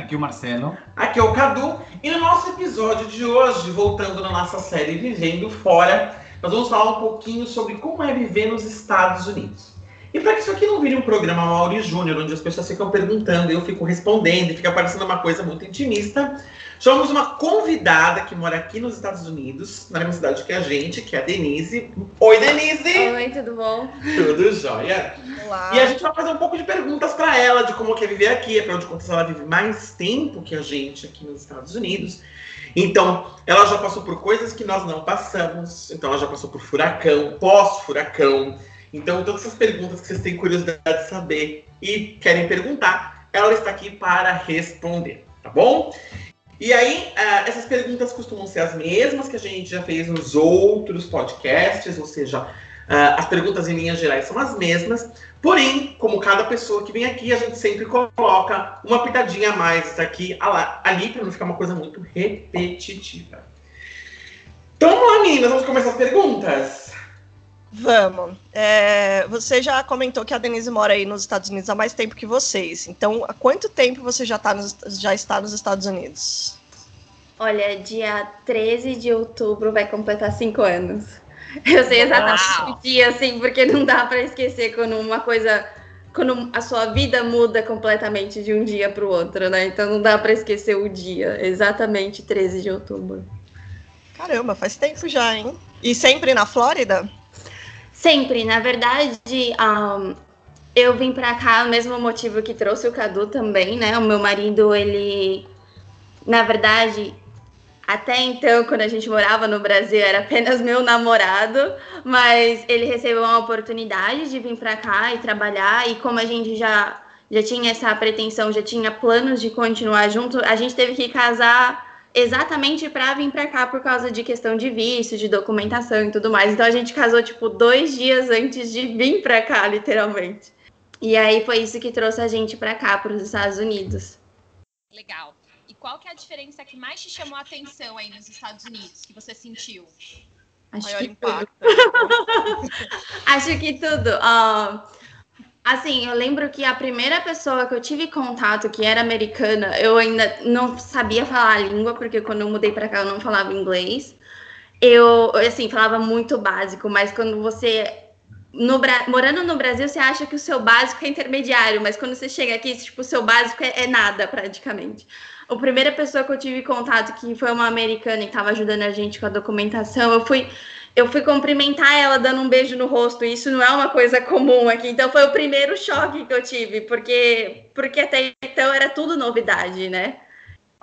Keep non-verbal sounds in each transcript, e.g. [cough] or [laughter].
Aqui o Marcelo. Aqui é o Cadu. E no nosso episódio de hoje, voltando na nossa série Vivendo Fora, nós vamos falar um pouquinho sobre como é viver nos Estados Unidos. E para que isso aqui não vire um programa Mauri Júnior, onde as pessoas ficam perguntando e eu fico respondendo e fica parecendo uma coisa muito intimista, chamamos uma convidada que mora aqui nos Estados Unidos, na mesma cidade que a gente, que é a Denise. Oi, Denise! Oi, tudo bom? Tudo jóia? Olá. E a gente vai fazer um pouco de perguntas para ela, de como quer viver aqui, afinal de contas ela vive mais tempo que a gente aqui nos Estados Unidos. Então, ela já passou por coisas que nós não passamos. Então, ela já passou por furacão, pós-furacão. Então, todas essas perguntas que vocês têm curiosidade de saber e querem perguntar, ela está aqui para responder, tá bom? E aí, uh, essas perguntas costumam ser as mesmas que a gente já fez nos outros podcasts, ou seja, uh, as perguntas em linhas gerais são as mesmas, porém, como cada pessoa que vem aqui, a gente sempre coloca uma pitadinha a mais aqui, ali, para não ficar uma coisa muito repetitiva. Então vamos lá, meninas, vamos começar as perguntas? Vamos. É, você já comentou que a Denise mora aí nos Estados Unidos há mais tempo que vocês. Então, há quanto tempo você já, tá nos, já está nos Estados Unidos? Olha, dia 13 de outubro vai completar cinco anos. [laughs] Eu sei exatamente o dia, assim, porque não dá para esquecer quando uma coisa. Quando a sua vida muda completamente de um dia para o outro, né? Então não dá para esquecer o dia. Exatamente 13 de outubro. Caramba, faz tempo já, hein? E sempre na Flórida? Sempre, na verdade, um, eu vim para cá, o mesmo motivo que trouxe o Cadu também, né? O meu marido, ele, na verdade, até então, quando a gente morava no Brasil, era apenas [laughs] meu namorado, mas ele recebeu uma oportunidade de vir para cá e trabalhar, e como a gente já, já tinha essa pretensão, já tinha planos de continuar junto, a gente teve que casar exatamente para vir para cá por causa de questão de visto, de documentação e tudo mais. Então a gente casou tipo dois dias antes de vir para cá, literalmente. E aí foi isso que trouxe a gente para cá, para os Estados Unidos. Legal. E qual que é a diferença que mais te chamou a atenção aí nos Estados Unidos, que você sentiu? Acho Maior que impacto. [laughs] Acho que tudo. Uh, Assim, eu lembro que a primeira pessoa que eu tive contato que era americana, eu ainda não sabia falar a língua, porque quando eu mudei para cá eu não falava inglês. Eu, assim, falava muito básico, mas quando você no, morando no Brasil, você acha que o seu básico é intermediário, mas quando você chega aqui, tipo, o seu básico é, é nada, praticamente. A primeira pessoa que eu tive contato, que foi uma americana e estava ajudando a gente com a documentação, eu fui eu fui cumprimentar ela dando um beijo no rosto, e isso não é uma coisa comum aqui. Então foi o primeiro choque que eu tive, porque porque até então era tudo novidade, né?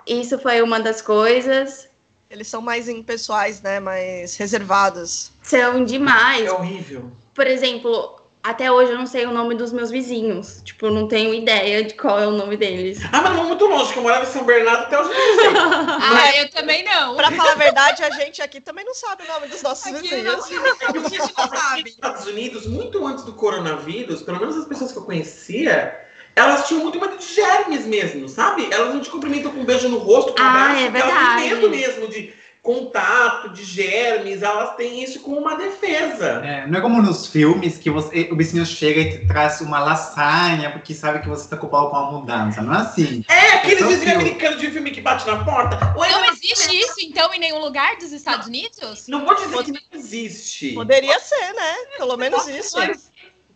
Isso foi uma das coisas. Eles são mais impessoais, né? Mais reservados. São demais. É horrível. Por exemplo, até hoje eu não sei o nome dos meus vizinhos. Tipo, eu não tenho ideia de qual é o nome deles. Ah, mas não muito longe, que eu morava em São Bernardo até os meus [laughs] Ah, eu também não. Pra falar a verdade, a gente aqui também não sabe o nome dos nossos aqui vizinhos. Não, a gente não sabe. Nos Estados Unidos, muito antes do coronavírus, pelo menos as pessoas que eu conhecia, elas tinham muito medo de germes mesmo, sabe? Elas não te cumprimentam com um beijo no rosto, com um ah, abraço, é verdade. elas têm medo mesmo de contato de germes, elas têm isso como uma defesa. É, não é como nos filmes que você, o vizinho chega e te traz uma lasanha porque sabe que você está ocupado com a mudança. Não é assim. É, aqueles é vizinhos americanos de filme que bate na porta. Oi, não existe isso, então, em nenhum lugar dos Estados Unidos? Não pode dizer que não existe. Poderia ser, né? Pelo menos isso.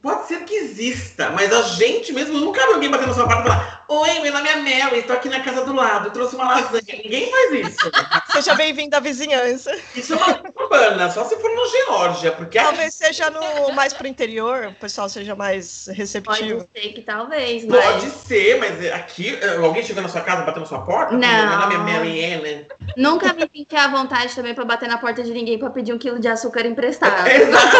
Pode ser que exista, mas a gente mesmo nunca viu alguém batendo na sua porta e falar: Oi, meu nome é Mel, estou aqui na casa do lado, trouxe uma lasanha. Ninguém faz isso. Seja bem-vindo à vizinhança. Isso é uma urbana, só se for no Geórgia, porque talvez seja no mais pro interior, o pessoal seja mais receptivo. Pode ser que talvez, mas... Pode ser, mas aqui alguém chegou na sua casa batendo na sua porta? Não. Meu nome é Mel e Ana. Nunca me senti à vontade também para bater na porta de ninguém para pedir um quilo de açúcar emprestado. [laughs] Exato.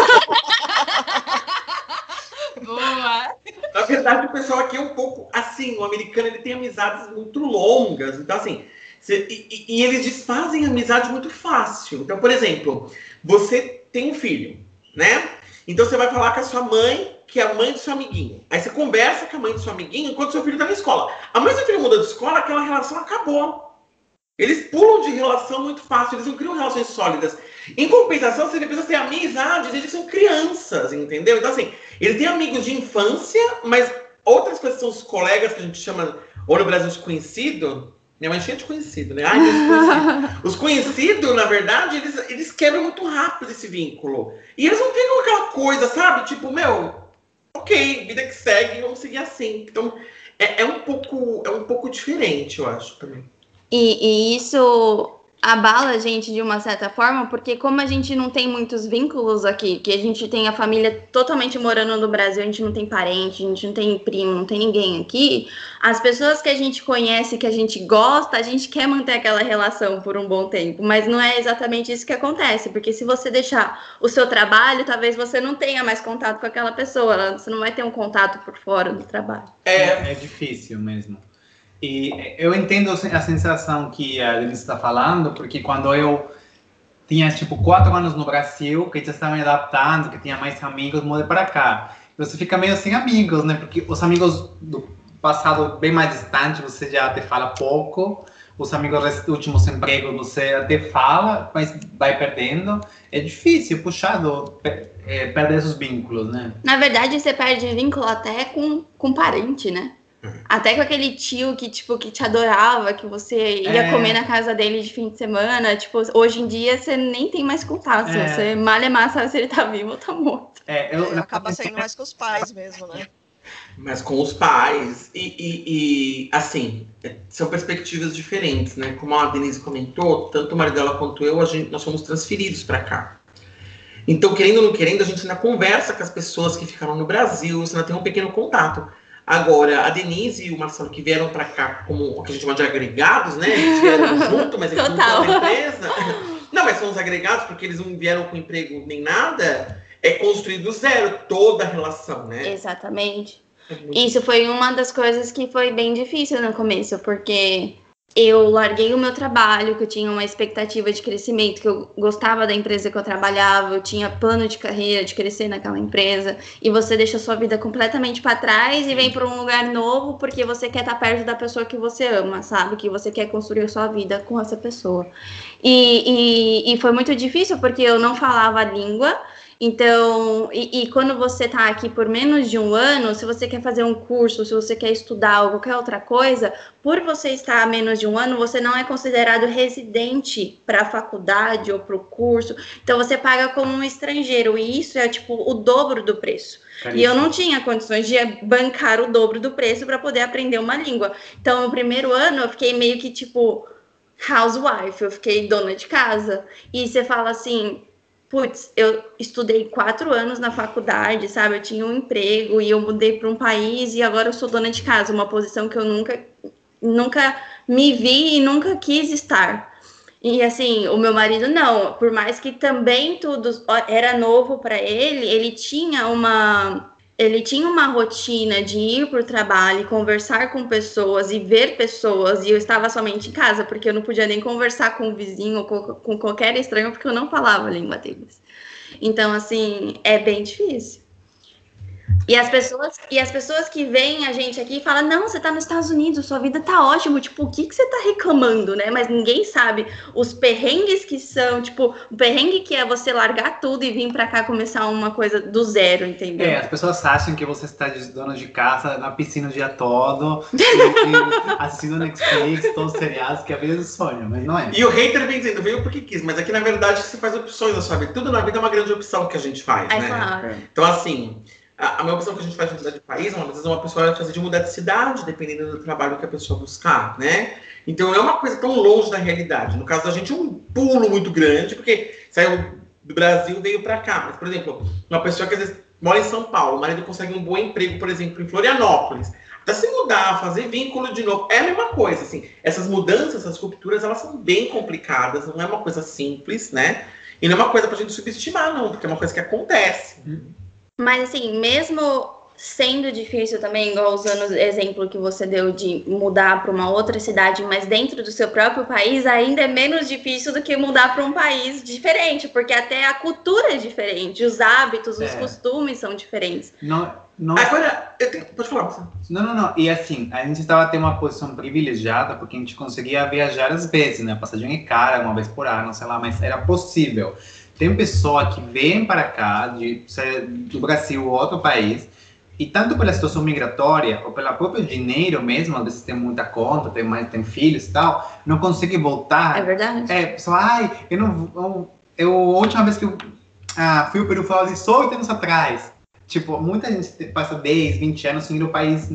Boa! Na verdade, o pessoal aqui é um pouco assim. O americano ele tem amizades muito longas. Então, assim, cê, e, e, eles desfazem amizade muito fácil. Então, por exemplo, você tem um filho, né? Então você vai falar com a sua mãe, que é a mãe do seu amiguinho. Aí você conversa com a mãe do seu amiguinho enquanto seu filho tá na escola. A mãe do seu filho muda de escola, aquela relação acabou. Eles pulam de relação muito fácil, eles não criam relações sólidas. Em compensação, você precisa ter amizades, eles são crianças, entendeu? Então, assim, eles têm amigos de infância, mas outras coisas são os colegas que a gente chama, ou no Brasil, os conhecidos. Minha mãe é cheia de conhecido, né? Ai, conhecido. [laughs] os conhecidos, na verdade, eles, eles quebram muito rápido esse vínculo. E eles não ficam aquela coisa, sabe? Tipo, meu, ok, vida que segue, vamos seguir assim. Então, é, é um, pouco, é um pouco diferente, eu acho, também. E, e, isso abala a gente de uma certa forma, porque como a gente não tem muitos vínculos aqui, que a gente tem a família totalmente morando no Brasil, a gente não tem parente, a gente não tem primo, não tem ninguém aqui, as pessoas que a gente conhece, que a gente gosta, a gente quer manter aquela relação por um bom tempo, mas não é exatamente isso que acontece, porque se você deixar o seu trabalho, talvez você não tenha mais contato com aquela pessoa, você não vai ter um contato por fora do trabalho. É, é difícil mesmo. E eu entendo a sensação que a Denise está falando, porque quando eu tinha tipo quatro anos no Brasil, que já estava me adaptando, que tinha mais amigos, mudei para cá. Você fica meio sem amigos, né? Porque os amigos do passado bem mais distante, você já até fala pouco. Os amigos dos últimos empregos você até fala, mas vai perdendo. É difícil, puxado, é, perder esses vínculos, né? Na verdade, você perde vínculo até com, com parente, né? Até com aquele tio que, tipo, que te adorava, que você ia é. comer na casa dele de fim de semana. Tipo, hoje em dia você nem tem mais contato. É. Você malha massa se ele tá vivo ou tá morto. É, eu, é, acaba sendo mais com os pais mesmo, né? Mas com os pais. E, e, e, assim, são perspectivas diferentes, né? Como a Denise comentou, tanto o marido dela quanto eu, a gente, nós fomos transferidos para cá. Então, querendo ou não querendo, a gente ainda conversa com as pessoas que ficaram no Brasil, você ainda tem um pequeno contato. Agora, a Denise e o Marcelo que vieram para cá como o que a gente chama de agregados, né? Eles vieram [laughs] junto, mas eles Total. não estão na empresa. Não, mas são os agregados porque eles não vieram com emprego nem nada. É construído do zero toda a relação, né? Exatamente. É Isso foi uma das coisas que foi bem difícil no começo, porque eu larguei o meu trabalho, que eu tinha uma expectativa de crescimento, que eu gostava da empresa que eu trabalhava, eu tinha plano de carreira de crescer naquela empresa, e você deixa sua vida completamente para trás e vem para um lugar novo porque você quer estar tá perto da pessoa que você ama, sabe? Que você quer construir a sua vida com essa pessoa. E, e, e foi muito difícil porque eu não falava a língua, então, e, e, quando você está aqui por menos de um ano, se você quer fazer um curso, se você quer estudar ou qualquer outra coisa, por você estar há menos de um ano, você não é considerado residente para a faculdade ou para o curso. Então, você paga como um estrangeiro, e isso é tipo o dobro do preço. E eu não tinha condições de bancar o dobro do preço para poder aprender uma língua. Então, no primeiro ano, eu fiquei meio que tipo housewife, eu fiquei dona de casa. E você fala assim putz, eu estudei quatro anos na faculdade, sabe? Eu tinha um emprego e eu mudei para um país e agora eu sou dona de casa, uma posição que eu nunca, nunca me vi e nunca quis estar. E assim, o meu marido não, por mais que também tudo era novo para ele, ele tinha uma ele tinha uma rotina de ir para o trabalho, conversar com pessoas e ver pessoas, e eu estava somente em casa, porque eu não podia nem conversar com o vizinho ou com, com qualquer estranho, porque eu não falava a língua deles. Então, assim, é bem difícil. E as pessoas, e as pessoas que veem a gente aqui falam: "Não, você tá nos Estados Unidos, sua vida tá ótima, tipo, o que que você tá reclamando, né?" Mas ninguém sabe os perrengues que são, tipo, o perrengue que é você largar tudo e vir para cá começar uma coisa do zero, entendeu? É, as pessoas acham que você está de dona de casa na piscina o dia todo, [laughs] assistindo Netflix, todos os seriados, que é a vida do sonho, mas não é. E o hater vem dizendo, veio porque quis, mas aqui na verdade você faz opções na sua vida. Tudo na vida é uma grande opção que a gente faz, é né? Claro. Então assim, a, a minha opção que a gente faz de mudar de país, uma vezes uma pessoa vai fazer de mudar de cidade, dependendo do trabalho que a pessoa buscar, né? Então é uma coisa tão longe da realidade. No caso da gente, é um pulo muito grande, porque saiu do Brasil veio para cá. Mas, por exemplo, uma pessoa que às vezes mora em São Paulo, o marido consegue um bom emprego, por exemplo, em Florianópolis. Até se mudar, fazer vínculo de novo, é a mesma coisa, assim. Essas mudanças, essas rupturas, elas são bem complicadas, não é uma coisa simples, né? E não é uma coisa pra gente subestimar, não, porque é uma coisa que acontece. Mas assim, mesmo sendo difícil também, igual usando o exemplo que você deu de mudar para uma outra cidade, mas dentro do seu próprio país, ainda é menos difícil do que mudar para um país diferente, porque até a cultura é diferente, os hábitos, os É. costumes são diferentes. Não, não, Agora, eu tenho... pode falar, não, não, não. E assim, a gente estava tendo uma posição privilegiada porque a gente conseguia viajar às vezes, né? A passagem é cara, uma vez por ano, sei lá, mas era possível. Tem pessoa que vem para cá, de, se- do Brasil ou outro país, e tanto pela situação migratória ou pelo próprio dinheiro mesmo, às vezes tem muita conta, tem mais, tem filhos e tal, não consegue voltar É verdade? é, pessoal, ai, eu não. Eu, eu, a última vez que eu ah, fui ao Peru foi assim, só oito anos atrás. Tipo, muita gente te- passa 10, 20 anos sem ir ao país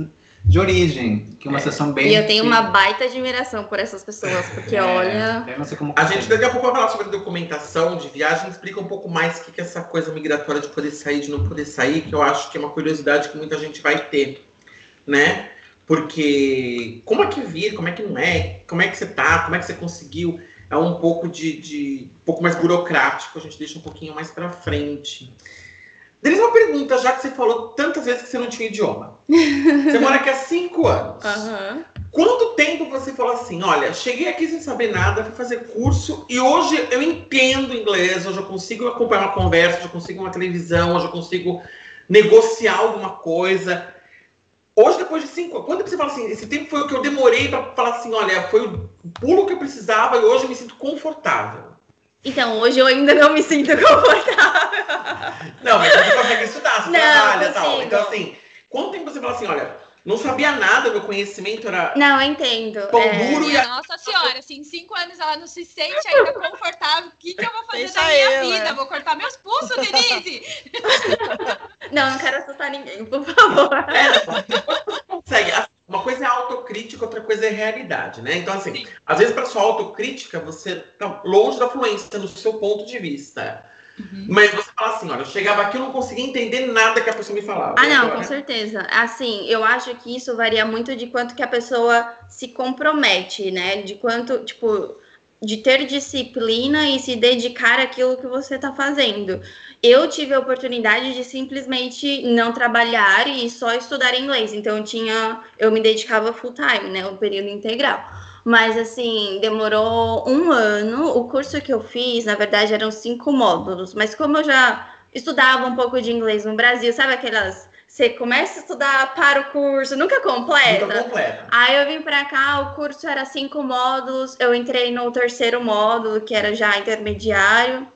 de origem, que é uma situação bem. E eu tenho uma baita admiração por essas pessoas, porque É, olha. Eu não sei como. A gente daqui a pouco vai falar sobre documentação de viagem, explica um pouco mais o que que é essa coisa migratória de poder sair, de não poder sair, que eu acho que é uma curiosidade que muita gente vai ter, né? Porque como é que vir, como é que não é, como é que você tá, como é que você conseguiu, é um pouco de, de um pouco mais burocrático, a gente deixa um pouquinho mais pra frente. Denise, uma pergunta, já que você falou tantas vezes que você não tinha idioma. [laughs] Você mora aqui há cinco anos. Aham. Quanto tempo você falou assim, olha, cheguei aqui sem saber nada, fui fazer curso e hoje eu entendo inglês, hoje eu consigo acompanhar uma conversa, hoje eu consigo uma televisão, hoje eu consigo negociar alguma coisa. Hoje, depois de cinco, quando você fala assim, esse tempo foi o que eu demorei para falar assim, olha, foi o pulo que eu precisava e hoje eu me sinto confortável. Então, hoje eu ainda não me sinto confortável. Não, mas você consegue estudar, você Não, trabalha e tal. Então, assim, quanto tempo você fala assim, olha, não sabia nada, meu conhecimento era Não, eu entendo. pão É, duro e Nossa Senhora, assim, cinco anos ela não se sente ainda confortável. O que, que eu vou fazer Pensa da minha eu, vida? é. Vou cortar meus pulsos, Denise? Não, não quero assustar ninguém, por favor. É, você consegue. Uma coisa é autocrítica, outra coisa é realidade, né? Então, assim, Sim. às vezes, para sua autocrítica, você tá longe da fluência no seu ponto de vista. Uhum. Mas você fala assim: olha, eu chegava aqui e não conseguia entender nada que a pessoa me falava. Ah, não, Agora, com certeza. Assim, eu acho que isso varia muito de quanto que a pessoa se compromete, né? De quanto, tipo, de ter disciplina e se dedicar àquilo que você tá fazendo. Eu tive a oportunidade de simplesmente não trabalhar e só estudar inglês. Então, eu tinha, eu me dedicava full time, né? O período integral. Mas, assim, demorou um ano. O curso que eu fiz, na verdade, eram cinco módulos. Mas como eu já estudava um pouco de inglês no Brasil, sabe aquelas. Você começa a estudar para o curso, nunca completa. Nunca completa. Aí eu vim pra cá, o curso era cinco módulos, eu entrei no terceiro módulo, que era já intermediário.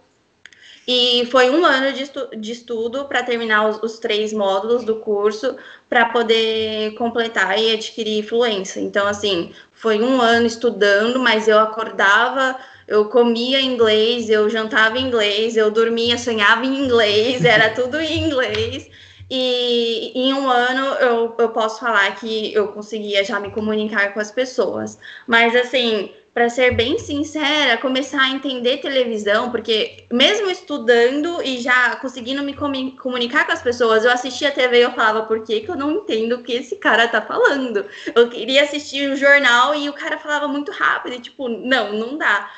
E foi um ano de, estu de estudo para terminar os, os, três módulos do curso, para poder completar e adquirir fluência. Então, assim, foi um ano estudando, mas eu acordava, eu comia inglês, eu jantava em inglês, eu dormia, sonhava em inglês, [laughs] era tudo em inglês. E em um ano eu, eu posso falar que eu conseguia já me comunicar com as pessoas. Mas assim, para ser bem sincera, começar a entender televisão, porque mesmo estudando e já conseguindo me comunicar com as pessoas, eu assistia a TV e eu falava, por que, que eu não entendo o que esse cara tá falando? Eu queria assistir o jornal e o cara falava muito rápido, e tipo, não, não dá.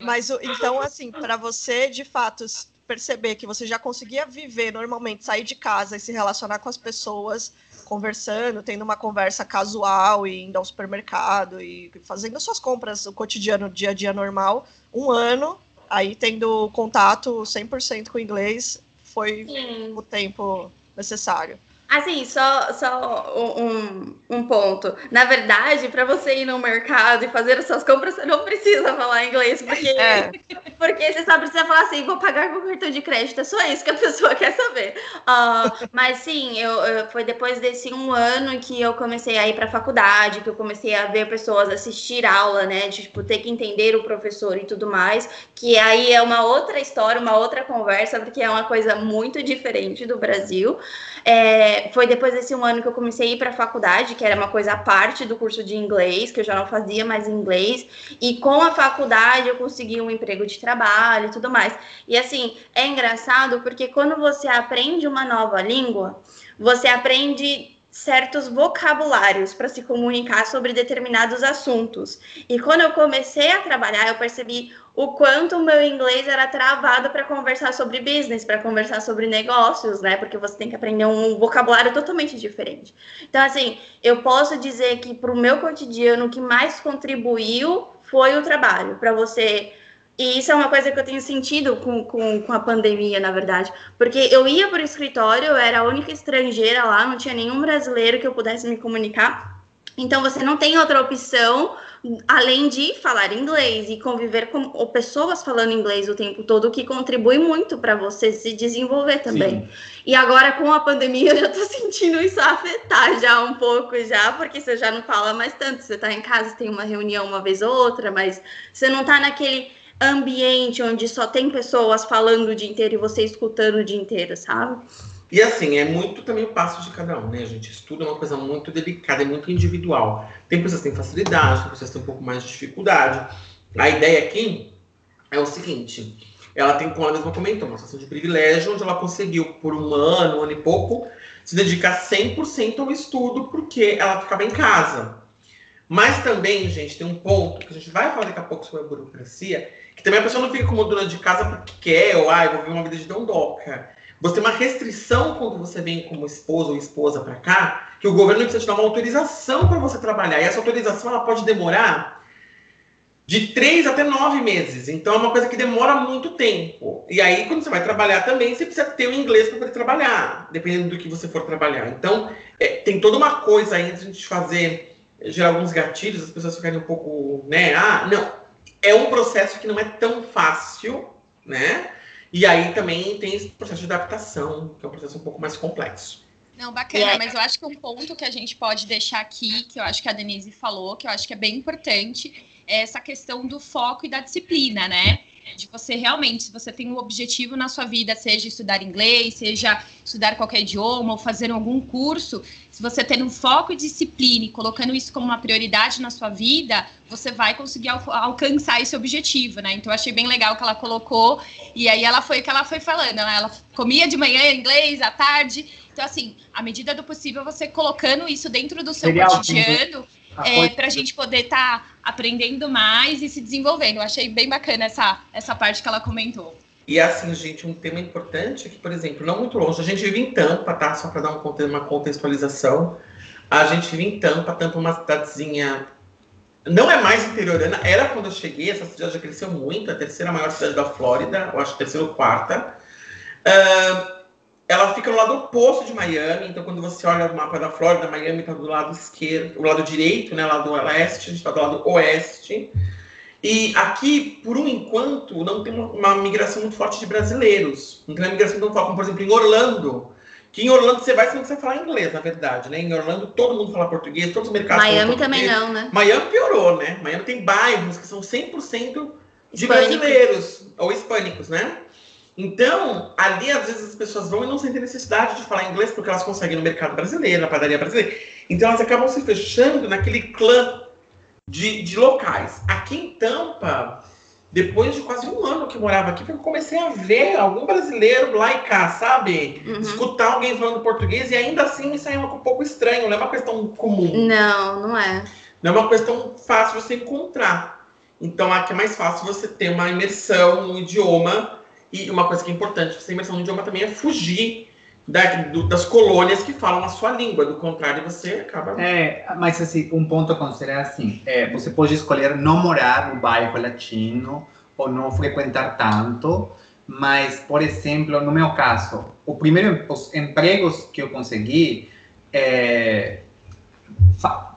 Mas então, assim, para você, de fato, perceber que você já conseguia viver normalmente, sair de casa e se relacionar com as pessoas, conversando, tendo uma conversa casual e indo ao supermercado e fazendo suas compras, o cotidiano, dia a dia normal, um ano, aí tendo contato 100% com o inglês, foi Sim. o tempo necessário. Assim, só, só um, um ponto. Na verdade, para você ir no mercado e fazer as suas compras, você não precisa falar inglês, porque, é. porque você só precisa falar assim, vou pagar com cartão de crédito. É só isso que a [laughs] pessoa quer saber. Uh, mas sim, eu, eu, foi depois desse um ano que eu comecei a ir para a faculdade, que eu comecei a ver pessoas assistir aula, né? De tipo, ter que entender o professor e tudo mais. Que aí é uma outra história, uma outra conversa, porque é uma coisa muito diferente do Brasil. É, foi depois desse um ano que eu comecei a ir para a faculdade, que era uma coisa à parte do curso de inglês, que eu já não fazia mais inglês, e com a faculdade eu consegui um emprego de trabalho e tudo mais. E assim, é engraçado porque quando você aprende uma nova língua, você aprende certos vocabulários para se comunicar sobre determinados assuntos. E quando eu comecei a trabalhar, eu percebi o quanto o meu inglês era travado para conversar sobre business, para conversar sobre negócios, né? Porque você tem que aprender um vocabulário totalmente diferente. Então, assim, eu posso dizer que para o meu cotidiano, o que mais contribuiu foi o trabalho, para você e isso é uma coisa que eu tenho sentido com, com, com a pandemia, na verdade. Porque eu ia para o escritório, eu era a única estrangeira lá, não tinha nenhum brasileiro que eu pudesse me comunicar. Então você não tem outra opção além de falar inglês e conviver com pessoas falando inglês o tempo todo, que contribui muito para você se desenvolver também. Sim. E agora com a pandemia [laughs] eu já estou sentindo isso afetar já um pouco já, porque você já não fala mais tanto, você está em casa, tem uma reunião uma vez ou outra, mas você não está naquele ambiente onde só tem pessoas falando o dia inteiro e você escutando o dia inteiro, sabe? E assim, é muito também o passo de cada um, né, gente? Estudo é uma coisa muito delicada, é muito individual. Tem pessoas que têm facilidade, tem pessoas que têm um pouco mais de dificuldade. A ideia aqui é o seguinte: ela tem, como ela mesma comentou, uma situação de privilégio, onde ela conseguiu, por um ano, um ano e pouco, se dedicar 100% ao estudo, porque ela ficava em casa. Mas também, gente, tem um ponto que a gente vai falar daqui a pouco sobre a burocracia, que também a pessoa não fica como dona de casa porque quer, ou ah, vou viver uma vida de dondoca. Você tem uma restrição quando você vem como esposa ou esposa para cá, que o governo precisa te dar uma autorização para você trabalhar. E essa autorização ela pode demorar de três até nove meses. Então é uma coisa que demora muito tempo. E aí, quando você vai trabalhar também, você precisa ter o inglês para poder trabalhar, dependendo do que você for trabalhar. Então, é, tem toda uma coisa aí de a gente fazer, gerar alguns gatilhos, as pessoas ficarem um pouco, né? Ah, não é um processo que não é tão fácil, né? E aí também tem esse processo de adaptação, que é um processo um pouco mais complexo. Não, bacana, mas eu acho que um ponto que a gente pode deixar aqui, que eu acho que a Denise falou, que eu acho que é bem importante, é essa questão do foco e da disciplina, né? De você realmente, se você tem um objetivo na sua vida, seja estudar inglês, seja estudar qualquer idioma ou fazer algum curso, se você tendo um foco e disciplina e colocando isso como uma prioridade na sua vida, você vai conseguir al alcançar esse objetivo, né? Então, eu achei bem legal que ela colocou, e aí ela foi o que ela foi falando, né? ela comia de manhã inglês, à tarde, então, assim, à medida do possível, você colocando isso dentro do seu Seria cotidiano, é, para a gente poder estar tá aprendendo mais e se desenvolvendo. Eu achei bem bacana essa, essa parte que ela comentou. E assim, gente, um tema importante é que, por exemplo, não muito longe, a gente vive em Tampa, tá? Só para dar uma contextualização. A gente vive em Tampa, Tampa é uma cidadezinha. Não é mais interiorana, era quando eu cheguei, essa cidade já cresceu muito, a terceira maior cidade da Flórida, eu acho terceira ou quarta. Uh, ela fica no lado oposto de Miami, então quando você olha o mapa da Flórida, Miami está do lado esquerdo, o lado direito, né, lado leste, a gente está do lado oeste. E aqui, por um enquanto, não tem uma, uma, migração muito forte de brasileiros. Não tem uma migração tão forte como, por exemplo, em Orlando. Que em Orlando você vai, você não precisa falar inglês, na verdade, né? Em Orlando todo mundo fala português, todos os mercados Miami também não, né? Miami piorou, né? Miami tem bairros que são 100% de brasileiros ou hispânicos, né? Então, ali às vezes as pessoas vão e não sentem necessidade de falar inglês porque elas conseguem no mercado brasileiro, na padaria brasileira. Então elas acabam se fechando naquele clã de, de locais. Aqui em Tampa, depois de quase um ano que eu morava aqui, eu comecei a ver algum brasileiro lá e cá, sabe? Uhum. Escutar alguém falando português e ainda assim isso aí é um pouco estranho, não é uma questão comum. Não, não é. Não é uma questão fácil você encontrar. Então aqui é mais fácil você ter uma imersão no idioma e uma coisa que é importante essa imersão no idioma também é fugir da, do, das colônias que falam a sua língua. Do contrário, você acaba. É, mas assim, um ponto a considerar assim: é, você pode escolher não morar no bairro latino ou não frequentar tanto. Mas, por exemplo, no meu caso, o primeiro, os empregos que eu consegui, é,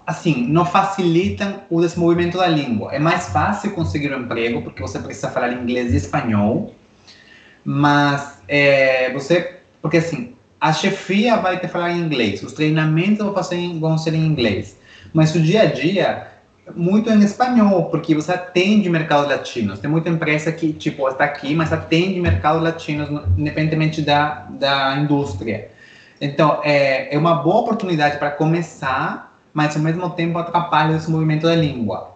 assim, não facilitam o desenvolvimento da língua. É mais fácil conseguir um emprego porque você precisa falar inglês e espanhol mas é, você, porque assim, a chefia vai te falar em inglês, os treinamentos vão, fazer, vão ser em inglês, mas o dia a dia muito em espanhol, porque você atende mercados latinos. Tem muita empresa que, tipo, está aqui, mas atende mercados latinos, independentemente da, da indústria. Então, é, é uma boa oportunidade para começar, mas ao mesmo tempo atrapalha esse movimento da língua.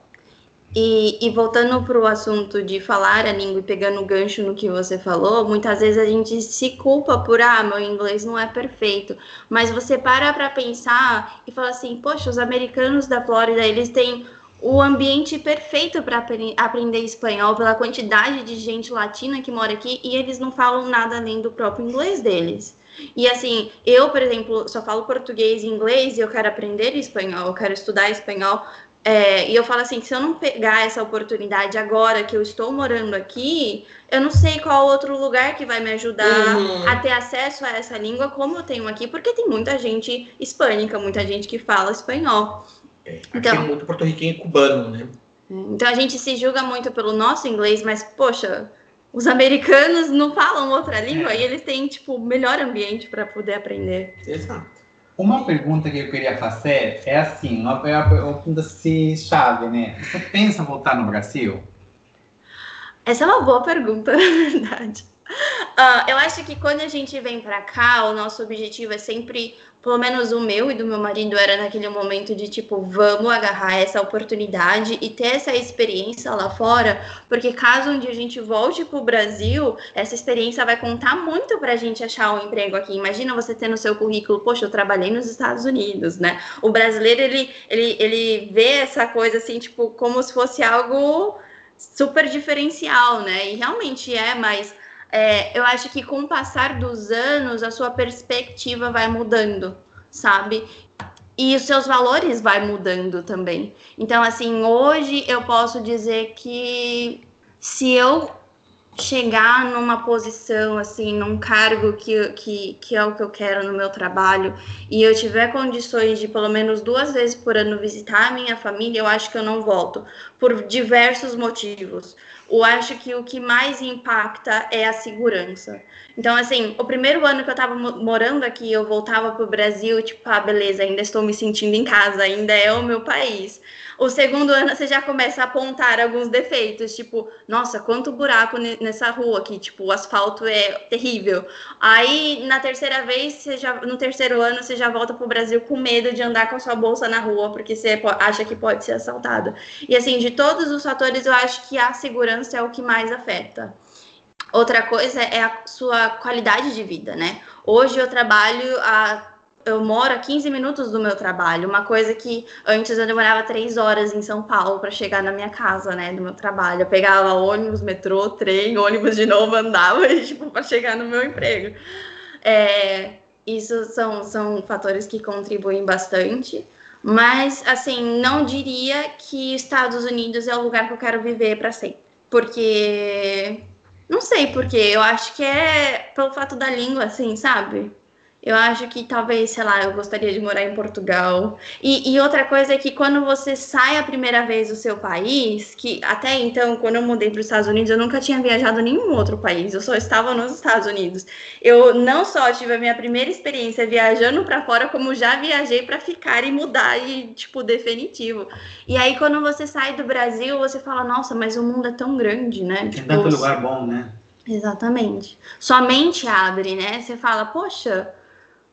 E, e, voltando para o assunto de falar a língua e pegando o gancho no que você falou, muitas vezes a gente se culpa por, ah, meu inglês não é perfeito. Mas você para para pensar e fala assim, poxa, os americanos da Flórida, eles têm o ambiente perfeito para aprender espanhol pela quantidade de gente latina que mora aqui e eles não falam nada além do próprio inglês deles. E assim, eu, por exemplo, só falo português e inglês e eu quero aprender espanhol, eu quero estudar espanhol. É, e eu falo assim, se eu não pegar essa oportunidade agora que eu estou morando aqui, eu não sei qual outro lugar que vai me ajudar uhum. a ter acesso a essa língua como eu tenho aqui, porque tem muita gente hispânica, muita gente que fala espanhol. É, aqui então, é muito porto-riquenho e cubano, né? Então a gente se julga muito pelo nosso inglês, mas, poxa, os americanos não falam outra língua é. e eles têm, tipo, o melhor ambiente para poder aprender. Exato. Uma pergunta que eu queria fazer é assim, uma, pergunta se chave, né? Você pensa voltar no Brasil? Essa é uma boa pergunta, [laughs] na verdade. Uh, eu acho que quando a gente vem para cá, o nosso objetivo é sempre pelo menos o meu e do meu marido era naquele momento de tipo, vamos agarrar essa oportunidade e ter essa experiência lá fora, porque caso um dia a gente volte para o Brasil, essa experiência vai contar muito para a gente achar um emprego aqui. Imagina você ter no seu currículo, poxa, eu trabalhei nos Estados Unidos, né? O brasileiro, ele, ele, ele vê essa coisa assim, tipo, como se fosse algo super diferencial, né? E realmente é, mas é, eu acho que com o passar dos anos a sua perspectiva vai mudando, sabe? E os seus valores vai mudando também. Então, assim, hoje eu posso dizer que se eu chegar numa posição, assim, num cargo que, que, que é o que eu quero no meu trabalho, e eu tiver condições de pelo menos duas vezes por ano visitar a minha família, eu acho que eu não volto, por diversos motivos eu acho que o que mais impacta é a segurança. Então, assim, o primeiro ano que eu estava morando aqui, eu voltava para o Brasil, tipo, ah, beleza, ainda estou me sentindo em casa, ainda é o meu país. O segundo ano você já começa a apontar alguns defeitos, tipo, nossa, quanto buraco nessa rua aqui, tipo, o asfalto é terrível. Aí na terceira vez, você já, no terceiro ano, você já volta pro Brasil com medo de andar com a sua bolsa na rua, porque você acha que pode ser assaltada. E assim, de todos os fatores, eu acho que a segurança é o que mais afeta. Outra coisa é a sua qualidade de vida, né? Hoje eu trabalho a eu moro a 15 minutos do meu trabalho, uma coisa que antes eu demorava três horas em São Paulo para chegar na minha casa, né, do meu trabalho. Eu pegava ônibus, metrô, trem, ônibus de novo, [laughs] andava, tipo, para chegar no meu emprego. É, isso são, são fatores que contribuem bastante, mas, assim, não diria que Estados Unidos é o lugar que eu quero viver para sempre, porque. Não sei porque, eu acho que é pelo fato da língua, assim, sabe? Eu acho que talvez, sei lá, eu gostaria de morar em Portugal. E, e, outra coisa é que quando você sai a primeira vez do seu país, que até então, quando eu mudei para os Estados Unidos, eu nunca tinha viajado a nenhum outro país, eu só estava nos Estados Unidos. Eu não só tive a minha primeira experiência viajando para fora, como já viajei para ficar e mudar e, tipo, definitivo. E aí, quando você sai do Brasil, você fala, nossa, mas o mundo é tão grande, né? Tem tipo, tanto lugar bom, né? Exatamente. Sua mente abre, né? Você fala, poxa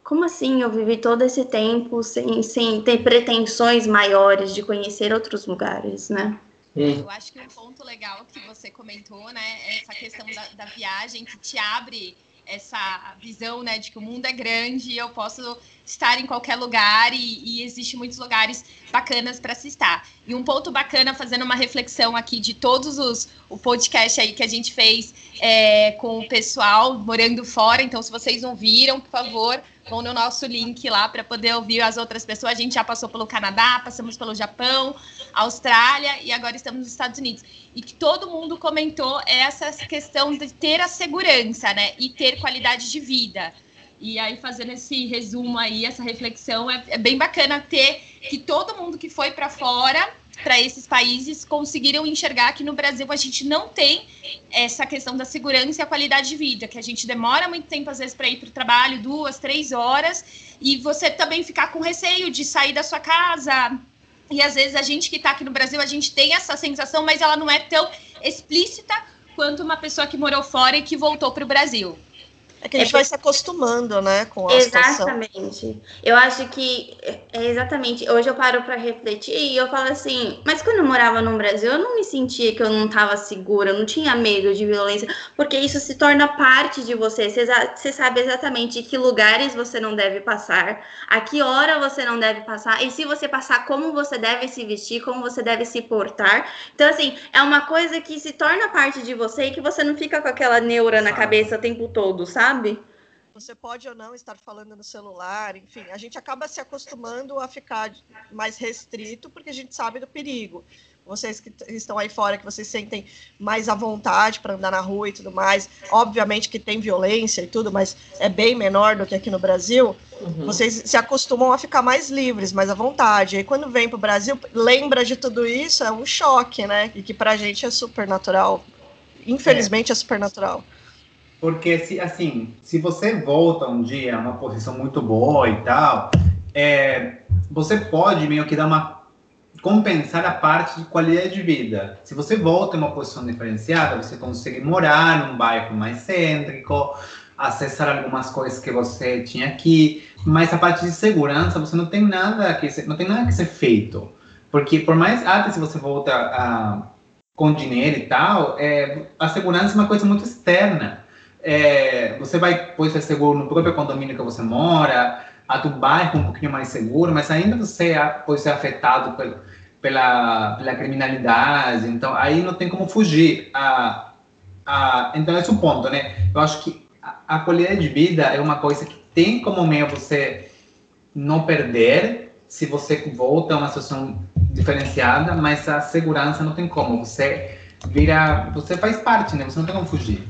como assim eu vivi todo esse tempo sem, sem ter pretensões maiores de conhecer outros lugares, né? Eu acho que um ponto legal que você comentou, né, é essa questão da, da viagem que te abre essa visão, né, de que o mundo é grande e eu posso estar em qualquer lugar e, e existe muitos lugares bacanas para se estar. E um ponto bacana, fazendo uma reflexão aqui de todos os o podcast aí que a gente fez é, com o pessoal morando fora. Então, se vocês não viram, por favor, vão no nosso link lá para poder ouvir as outras pessoas. A gente já passou pelo Canadá, passamos pelo Japão, Austrália e agora estamos nos Estados Unidos. E que todo mundo comentou essa questão de ter a segurança, né? E ter qualidade de vida. E aí, fazendo esse resumo aí, essa reflexão, é, é bem bacana ter que todo mundo que foi para fora para esses países conseguiram enxergar que no Brasil a gente não tem essa questão da segurança e a qualidade de vida, que a gente demora muito tempo, às vezes, para ir para o trabalho, duas, três horas, e você também ficar com receio de sair da sua casa. E às vezes a gente que está aqui no Brasil, a gente tem essa sensação, mas ela não é tão explícita quanto uma pessoa que morou fora e que voltou para o Brasil. É que a gente é vai se acostumando, né, com a Exatamente. Situação. Eu acho que é exatamente. Hoje eu paro para refletir e eu falo assim, mas quando eu morava no Brasil, eu não me sentia que eu não estava segura, eu não tinha medo de violência, porque isso se torna parte de você. Você, você sabe exatamente que lugares você não deve passar, a que hora você não deve passar, e se você passar, como você deve se vestir, como você deve se portar. Então, assim, é uma coisa que se torna parte de você e que você não fica com aquela neura na cabeça o tempo todo, sabe? Sabe? Você pode ou não estar falando no celular, enfim, a gente acaba se acostumando a ficar mais restrito porque a gente sabe do perigo. Vocês que estão aí fora, que vocês sentem mais à vontade para andar na rua e tudo mais, obviamente que tem violência e tudo, mas é bem menor do que aqui no Brasil. Uhum. Vocês se acostumam a ficar mais livres, mais à vontade. E quando vem para o Brasil, lembra de tudo isso, é um choque, né? E que para a gente é super natural. Infelizmente é, é super natural. Porque, se, assim, se você volta um dia a uma posição muito boa e tal, é, você pode meio que dar uma compensar a parte de qualidade de vida. Se você volta em uma posição diferenciada, você consegue morar num bairro mais cêntrico, acessar algumas coisas que você tinha aqui, mas a parte de segurança você não tem nada que ser, não tem nada que ser feito, porque por mais até se você volta a, com dinheiro e tal, é, a segurança é uma coisa muito externa é, você vai pode ser seguro no próprio condomínio que você mora, a do bairro um pouquinho mais seguro, mas ainda você pode ser afetado pelo, pela, pela criminalidade, então aí não tem como fugir. A, a, então esse é o ponto, né? Eu acho que a, a qualidade de vida é uma coisa que tem como meio você não perder se você volta a uma situação diferenciada, mas a segurança não tem como. Você vira, você faz parte, né? Você não tem como fugir.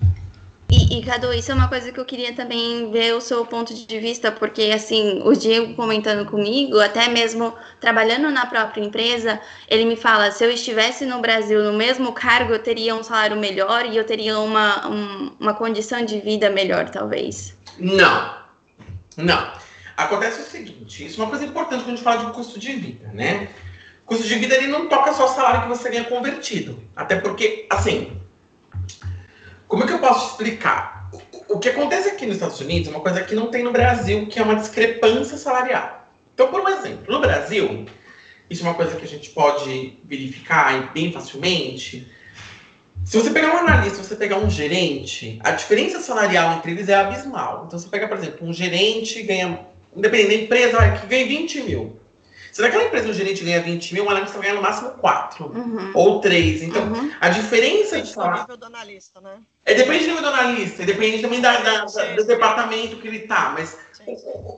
E, e, Cadu, isso é uma coisa que eu queria também ver o seu ponto de vista, porque, assim, o Diego comentando comigo, até mesmo trabalhando na própria empresa, ele me fala: se eu estivesse no Brasil no mesmo cargo, eu teria um salário melhor e eu teria uma, um, uma condição de vida melhor, talvez. Não. Não. Acontece o seguinte: isso é uma coisa importante quando a gente fala de custo de vida, né? custo de vida ele não toca só o salário que você ganha convertido. Até porque, assim, como é que eu posso explicar? O, que acontece aqui nos Estados Unidos é uma coisa que não tem no Brasil, que é uma discrepância salarial. Então, por um exemplo, no Brasil, isso é uma coisa que a gente pode verificar bem facilmente. Se você pegar um analista, você pegar um gerente, a diferença salarial entre eles é abismal. Então, você pega, por exemplo, um gerente ganha, independente da empresa, que ganha 20 mil. Se naquela empresa o gerente ganha 20 mil, o analista vai ganhar no máximo 4 uhum. ou 3. Então, uhum. a diferença de falar. nível do analista, né? É, depende do nível do analista, depende também da, da, da do departamento que ele tá. Mas sim.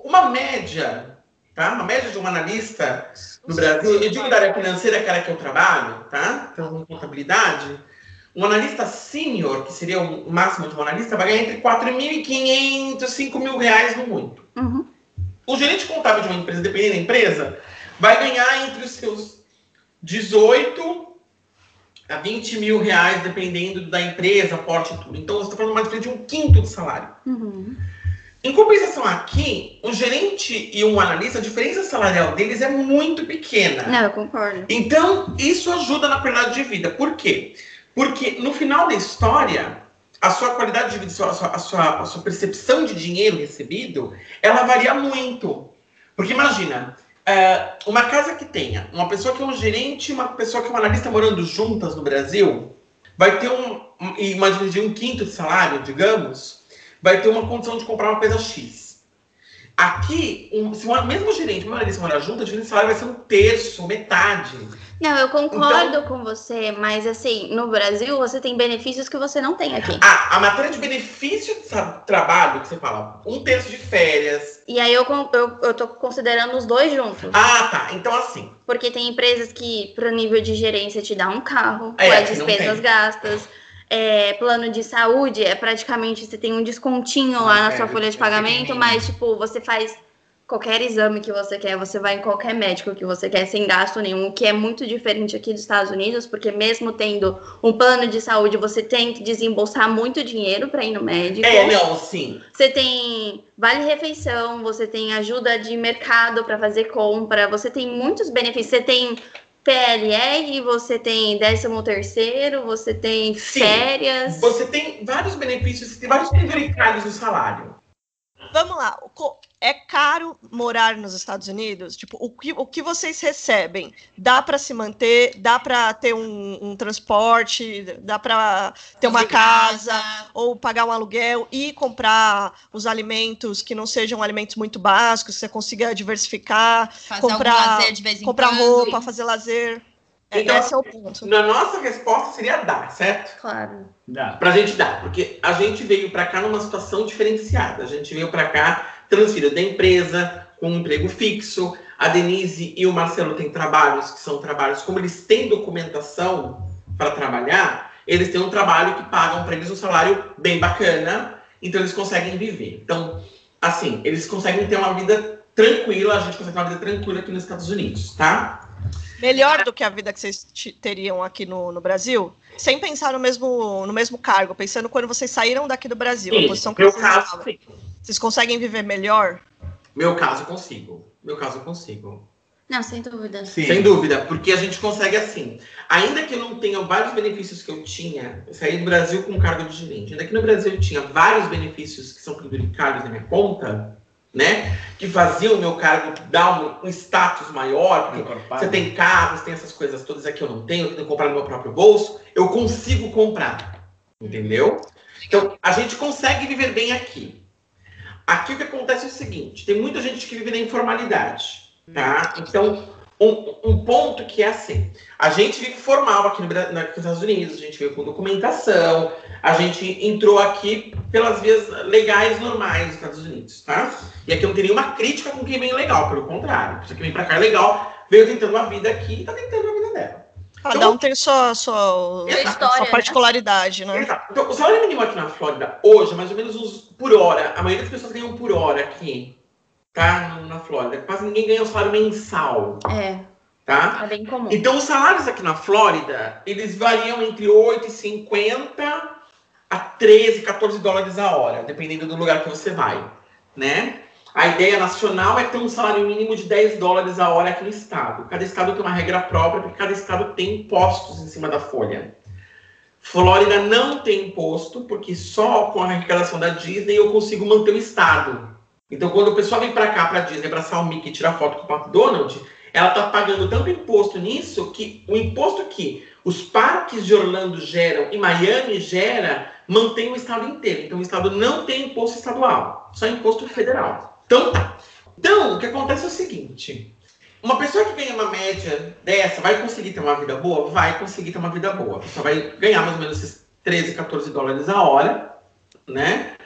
uma média, tá? Uma média de um analista no Brasil, eu digo da área financeira, que é que eu trabalho, tá? Então, contabilidade. Um analista sênior, que seria o máximo de um analista, vai ganhar entre 4.500 e 5 mil reais no muito. Uhum. O gerente contábil de uma empresa, dependendo da empresa, vai ganhar entre os seus 18 a 20 mil reais, dependendo da empresa, porte e tudo. Então, você está falando mais de um quinto do salário. Uhum. Em compensação aqui, um gerente e um analista, a diferença salarial deles é muito pequena. Não, eu concordo. Então, isso ajuda na qualidade de vida. Por quê? Porque no final da história, a sua qualidade de vida, a sua, a sua, a sua percepção de dinheiro recebido, ela varia muito. Porque imagina, é, uma casa que tenha uma pessoa que é um gerente e uma pessoa que é uma analista morando juntas no Brasil, vai ter um, imagine um quinto de salário, digamos, vai ter uma condição de comprar uma coisa X. Aqui, um, se o mesmo gerente e uma analista morar junto, a de salário vai ser um terço, metade. Não, eu concordo então, com você, mas assim, no Brasil você tem benefícios que você não tem aqui. Ah, a matéria de benefício de trabalho, que você fala, um terço de férias. E aí eu, eu, eu tô considerando os dois juntos. Ah, tá. Então assim. Porque tem empresas que, para nível de gerência, te dá um carro, é, com despesas gastas. É, plano de saúde é praticamente você tem um descontinho lá na é, sua folha de pagamento, mas tipo, você faz qualquer exame que você quer, você vai em qualquer médico que você quer sem gasto nenhum, o que é muito diferente aqui dos Estados Unidos, porque mesmo tendo um plano de saúde, você tem que desembolsar muito dinheiro para ir no médico. É, não, sim. Você tem vale refeição, você tem ajuda de mercado para fazer compra, você tem muitos benefícios, você tem PLR, você tem 13 terceiro, você tem Sim. férias. Você tem vários benefícios, tem vários penduricalhos no salário. Vamos lá. É caro morar nos Estados Unidos? Tipo, o que, o que vocês recebem? Dá para se manter? Dá para ter um, um transporte? Dá para ter uma casa? Ou pagar um aluguel e comprar os alimentos que não sejam alimentos muito básicos, que você consiga diversificar, fazer comprar- algum lazer de vez em comprar quando. roupa, fazer lazer. É, Então- esse é o ponto. Na nossa resposta seria dar, certo? Claro. Dá. Pra gente dar, porque a gente veio pra cá numa situação diferenciada. A gente veio pra cá transferido da empresa, com um emprego fixo. A Denise e o Marcelo têm trabalhos que são trabalhos, como eles têm documentação para trabalhar, eles têm um trabalho que pagam para eles um salário bem bacana, então eles conseguem viver. Então, assim, eles conseguem ter uma vida tranquila, a gente consegue ter uma vida tranquila aqui nos Estados Unidos, tá? Melhor do que a vida que vocês teriam aqui no, no Brasil? Sem pensar no mesmo, no mesmo cargo, pensando quando vocês saíram daqui do Brasil, a posição que meu vocês caso, estavam. sim. Vocês conseguem viver melhor? Meu caso, eu consigo. Meu caso, eu consigo. Não, sem dúvida. Sim. Sem dúvida, porque a gente consegue assim. Ainda que eu não tenha vários benefícios que eu tinha, eu saí do Brasil com um cargo de gerente. Ainda que no Brasil eu tinha vários benefícios que são penduricalhos na minha conta, né? Que faziam o meu cargo dar um, um status maior, porque Encorpado. você tem carros, tem essas coisas todas aqui eu não tenho, eu tenho que comprar no meu próprio bolso, eu consigo comprar. Entendeu? Então, a gente consegue viver bem aqui. Aqui o que acontece é o seguinte: tem muita gente que vive na informalidade. Tá? Então, um, um ponto que é assim: a gente vive formal aqui no, nos Estados Unidos, a gente veio com documentação, a gente entrou aqui pelas vias legais normais dos Estados Unidos, tá? E aqui não tem nenhuma crítica com quem vem legal, pelo contrário. A pessoa que vem pra cá é legal, veio tentando uma vida aqui e tá tentando a vida dela. Cada Então- um tem sua, sua, história, sua né? particularidade, né? Exato. Então, o salário mínimo aqui na Flórida, hoje, mais ou menos uns por hora. A maioria das pessoas ganham por hora aqui, tá? Na Flórida. Quase ninguém ganha o salário mensal, É, tá? é bem comum. Então, os salários aqui na Flórida, eles variam entre 8,50 a 13, 14 dólares a hora, dependendo do lugar que você vai, né? A ideia nacional é ter um salário mínimo de 10 dólares a hora aqui no estado. Cada estado tem uma regra própria, porque cada estado tem impostos em cima da folha. Flórida não tem imposto, porque só com a arrecadação da Disney eu consigo manter o estado. Então, quando o pessoal vem para cá, para Disney, abraçar o Mickey e tirar foto com o Pato Donald, ela está pagando tanto imposto nisso que o imposto que os parques de Orlando geram e Miami gera mantém o estado inteiro. Então, o estado não tem imposto estadual, só imposto federal. Então, tá. Então, o que acontece é o seguinte: uma pessoa que ganha uma média dessa vai conseguir ter uma vida boa? Vai conseguir ter uma vida boa. Pessoa vai ganhar mais ou menos esses 13, 14 dólares a hora, né?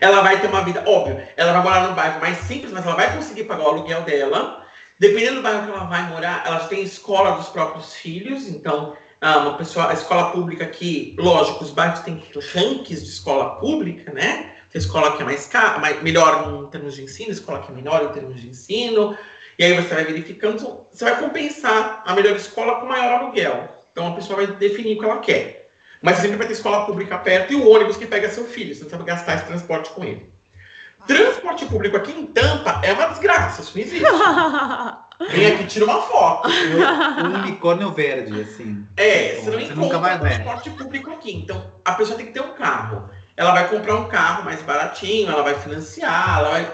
Ela vai ter uma vida, óbvio, ela vai morar num bairro mais simples, mas ela vai conseguir pagar o aluguel dela. Dependendo do bairro que ela vai morar, ela tem escola dos próprios filhos, então ah, uma pessoa, a escola pública aqui, lógico, os bairros têm rankings de escola pública, né? Tem escola que é mais cara, mais, melhor em termos de ensino, escola que é menor em termos de ensino. E aí você vai verificando, você vai compensar a melhor escola com maior aluguel. Então a pessoa vai definir o que ela quer. Mas sempre vai ter escola pública perto e o ônibus que pega seu filho, você não sabe gastar esse transporte com ele. Transporte público aqui em Tampa é uma desgraça, isso não existe. [laughs] Vem aqui, tira uma foto. Um unicórnio verde, assim. É, você não Você encontra nunca vai ver. transporte público aqui. Então, a pessoa tem que ter um carro. Ela vai comprar um carro mais baratinho, ela vai financiar, ela vai.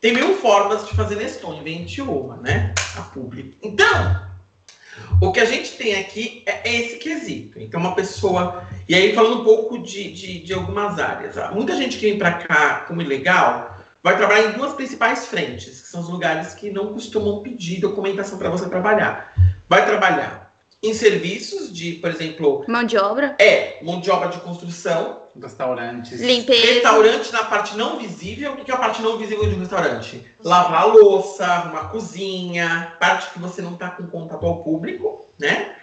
Tem mil formas de fazer Neston, invente uma, né? A público. Então, o que a gente tem aqui é esse quesito. Então, uma pessoa. E aí, falando um pouco de, de, de algumas áreas. Muita gente que vem para cá como ilegal vai trabalhar em duas principais frentes, que são os lugares que não costumam pedir documentação para você trabalhar. Vai trabalhar em serviços de, por exemplo, Mão de obra, é mão de obra de construção, Restaurantes. limpeza. restaurante na parte não visível. O que que é a parte não visível de um restaurante? Lavar a louça, arrumar a cozinha, parte que você não está com contato ao público, né?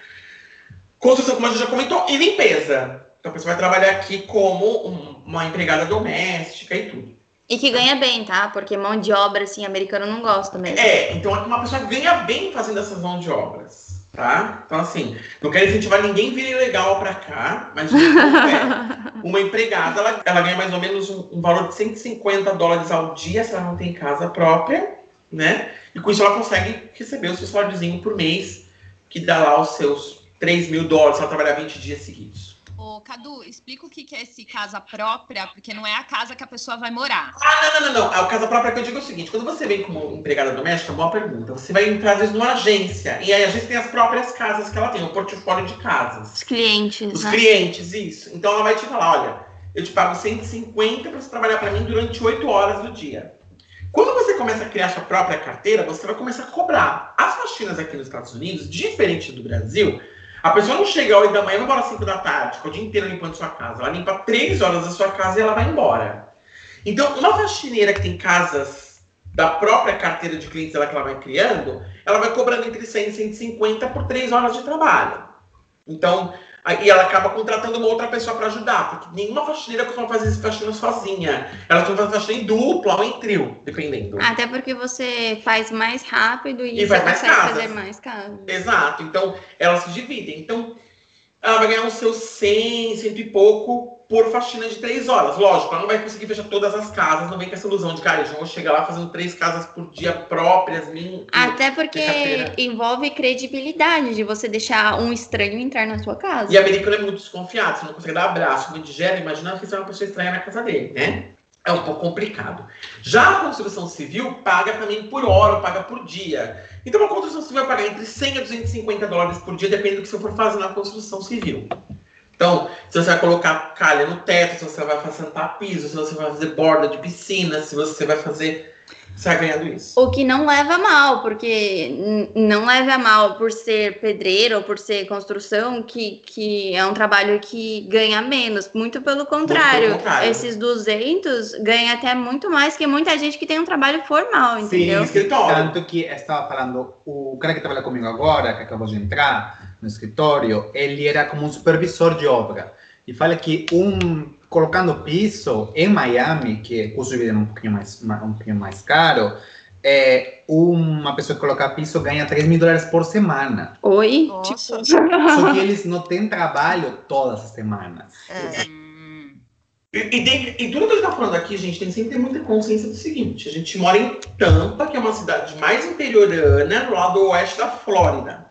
Construção, como a gente já comentou, e limpeza. Então a pessoa vai trabalhar aqui como um- uma empregada doméstica e tudo. E que ganha bem, tá? Porque mão de obra, assim, americano não gosta mesmo. É, então aqui uma pessoa ganha bem fazendo essas mãos de obras, tá? Então assim, não quero incentivar ninguém vir ilegal pra cá, mas fato é. [laughs] uma empregada, ela, ela ganha mais ou menos um, um valor de 150 dólares ao dia se ela não tem casa própria, né? E com isso ela consegue receber o seu saláriozinho por mês que dá lá os seus 3 mil dólares se ela trabalhar 20 dias seguidos. Ô, Cadu, explica o que é esse casa própria, porque não é a casa que a pessoa vai morar. Ah, não, não, não, não. A casa própria que eu digo é o seguinte: quando você vem como empregada doméstica, boa pergunta. Você vai entrar, às vezes, numa agência. E aí a agência tem as próprias casas que ela tem, o portfólio de casas. Os clientes. Os né? clientes, isso. Então ela vai te falar: olha, eu te pago 150 para você trabalhar para mim durante 8 horas do dia. Quando você começa a criar sua própria carteira, você vai começar a cobrar. As faxinas aqui nos Estados Unidos, diferente do Brasil, a pessoa não chega às 8 da manhã vai embora às 5 da tarde, fica o dia inteiro limpando sua casa. Ela limpa 3 horas da sua casa e ela vai embora. Então, uma faxineira que tem casas da própria carteira de clientes dela que ela vai criando, ela vai cobrando entre 100 e 150 por 3 horas de trabalho. Então, aí ela acaba contratando uma outra pessoa para ajudar, porque nenhuma faxineira costuma fazer esse faxina sozinha. Ela costuma fazer faxina em dupla ou em trio, dependendo. Até porque você faz mais rápido e, E você mais consegue casas. fazer mais casas. Exato. Então, elas se dividem. Então, ela vai ganhar uns seus 100, cento e pouco por faxina de três horas. Lógico, ela não vai conseguir fechar todas as casas, não vem com essa ilusão de, cara, eu vou chegar lá fazendo três casas por dia próprias. Até porque envolve credibilidade de você deixar um estranho entrar na sua casa. E americano é muito desconfiado, você não consegue dar abraço, não digere, imagina que você é uma pessoa estranha na casa dele, né? É um pouco complicado. Já a construção civil paga também por hora, paga por dia. Então, uma construção civil vai pagar entre 100 a 250 dólares por dia, dependendo do que você for fazer na construção civil. Então, se você vai colocar calha no teto, se você vai assentar piso, se você vai fazer borda de piscina, se você vai fazer. Vai ganhando isso. O que não leva a mal, porque não leva a mal por ser pedreiro ou por ser construção, que, que é um trabalho que ganha menos. Muito pelo contrário. contrário. Esses 200 ganha até muito mais que muita gente que tem um trabalho formal, entendeu? Sim, escritório. Tanto que estava falando, o cara que trabalha comigo agora, que acabou de entrar no escritório, ele era como um supervisor de obra. E fala que um colocando piso em Miami, que o custo de vida é um pouquinho mais, um pouquinho mais caro, é, uma pessoa que coloca piso ganha 3 mil dólares por semana. Oi? Nossa. [laughs] Só que eles não têm trabalho todas as semanas. É. E, e, tem- e tudo que a gente tá falando aqui, gente, tem que sempre ter muita consciência do seguinte: a gente mora em Tampa, que é uma cidade mais interiorana, do lado oeste da Flórida.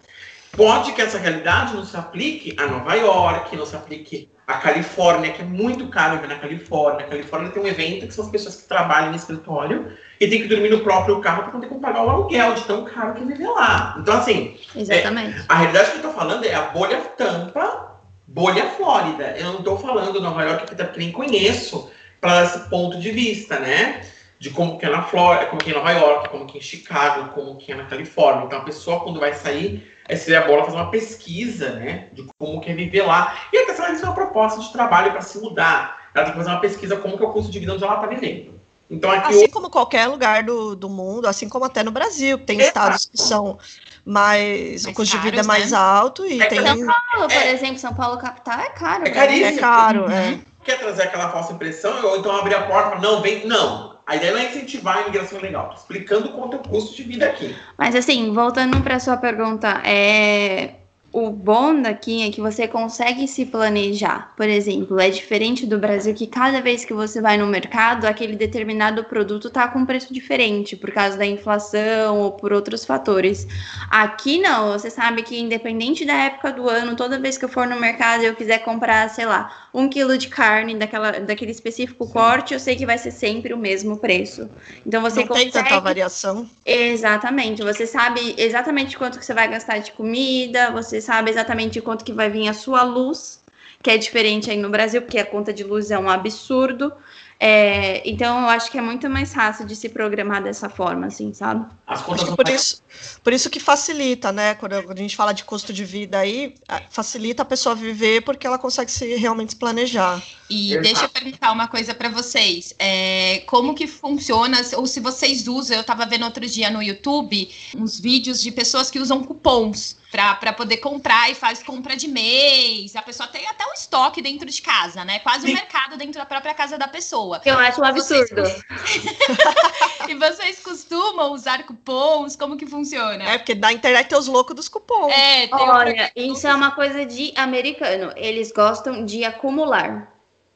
Pode que essa realidade não se aplique a Nova York, não se aplique a Califórnia, que é muito caro viver na Califórnia. A Califórnia tem um evento que são as pessoas que trabalham no escritório e tem que dormir no próprio carro para não ter como pagar o aluguel de tão caro que é viver lá. Então, assim, Exatamente. a realidade que eu tô falando é a bolha Tampa, bolha Flórida. Eu não tô falando Nova York, porque nem conheço para esse ponto de vista, né? De como que é na Flórida, como que é em Nova York, como que é em Chicago, como que é na Califórnia. Então a pessoa, quando vai sair, é seria a bola fazer uma pesquisa, né? De como que é viver lá. E até se ela receber uma proposta de trabalho para se mudar, ela tem que fazer uma pesquisa como que é o custo de vida onde ela tá vivendo. Então aqui Assim como qualquer lugar do, do mundo, assim como até no Brasil, tem Exato. estados que são mais. o Mais custo de vida é caros, mais né? alto e É tem. São Paulo, por É. exemplo, São Paulo capital é caro. É né? caríssimo. É caro, é. quer trazer aquela falsa impressão, ou então abrir a porta e falar, não, vem, não. A ideia não é incentivar a imigração legal, explicando quanto é o custo de vida aqui. Mas assim, voltando para sua pergunta, é o bom daqui é que você consegue se planejar. Por exemplo, é diferente do Brasil que cada vez que você vai no mercado, aquele determinado produto tá com preço diferente por causa da inflação ou por outros fatores. Aqui não, você sabe que independente da época do ano, toda vez que eu for no mercado e eu quiser comprar, sei lá, um quilo de carne daquela, daquele específico corte, eu sei que vai ser sempre o mesmo preço. Então você Não tem consegue tanta variação. Exatamente. Você sabe exatamente quanto que você vai gastar de comida, você sabe exatamente quanto que vai vir a sua luz, que é diferente aí no Brasil, porque a conta de luz é um absurdo. É, então, eu acho que é muito mais fácil de se programar dessa forma, assim, sabe? As Acho contas que não por isso, por isso que facilita, né? Quando a gente fala de custo de vida aí, facilita a pessoa viver porque ela consegue se realmente se planejar. E Exato. deixa eu perguntar uma coisa para vocês. É, como que funciona, ou se vocês usam, eu estava vendo outro dia no YouTube uns vídeos de pessoas que usam cupons para poder comprar e faz compra de mês. A pessoa tem até um estoque dentro de casa, né? Quase um mercado dentro da própria casa da pessoa. Eu acho um absurdo. [laughs] E vocês costumam usar cupons? Como que funciona? É, porque na internet tem os loucos dos cupons. É, Olha, programa- isso é uma coisa de americano. Eles gostam de acumular.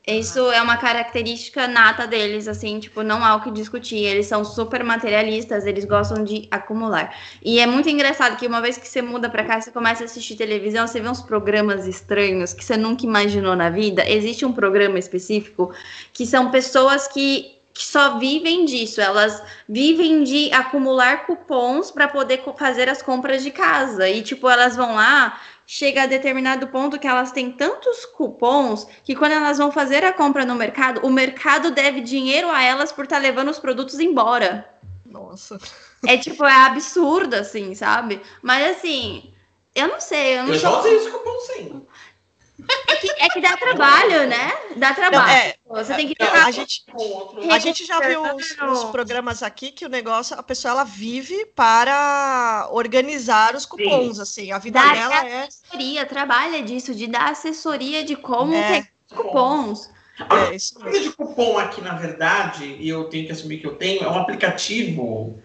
Isso é uma característica nata deles, assim, tipo, não há o que discutir. Eles são super materialistas, eles gostam de acumular. E é muito engraçado que uma vez que você muda para cá, você começa a assistir televisão, você vê uns programas estranhos que você nunca imaginou na vida. Existe um programa específico que são pessoas que que só vivem disso, elas vivem de acumular cupons para poder fazer as compras de casa. E tipo, elas vão lá, chega a determinado ponto que elas têm tantos cupons que quando elas vão fazer a compra no mercado, o mercado deve dinheiro a elas por estar tá levando os produtos embora. Nossa. É tipo, é absurdo, assim, sabe? Mas assim, eu não sei. Eu, não eu já usei esse cupom sim. É que, é que dá trabalho, né? Dá trabalho. Não, é, Você tem que não, a gente, a gente já viu os, os, programas aqui que o negócio, a pessoa ela vive para organizar os cupons, Sim. assim. A vida dá dela é. Assessoria, trabalha disso, de dar assessoria de como é. cupons. É, isso a de cupom aqui, na verdade, e eu tenho que assumir que eu tenho, é um aplicativo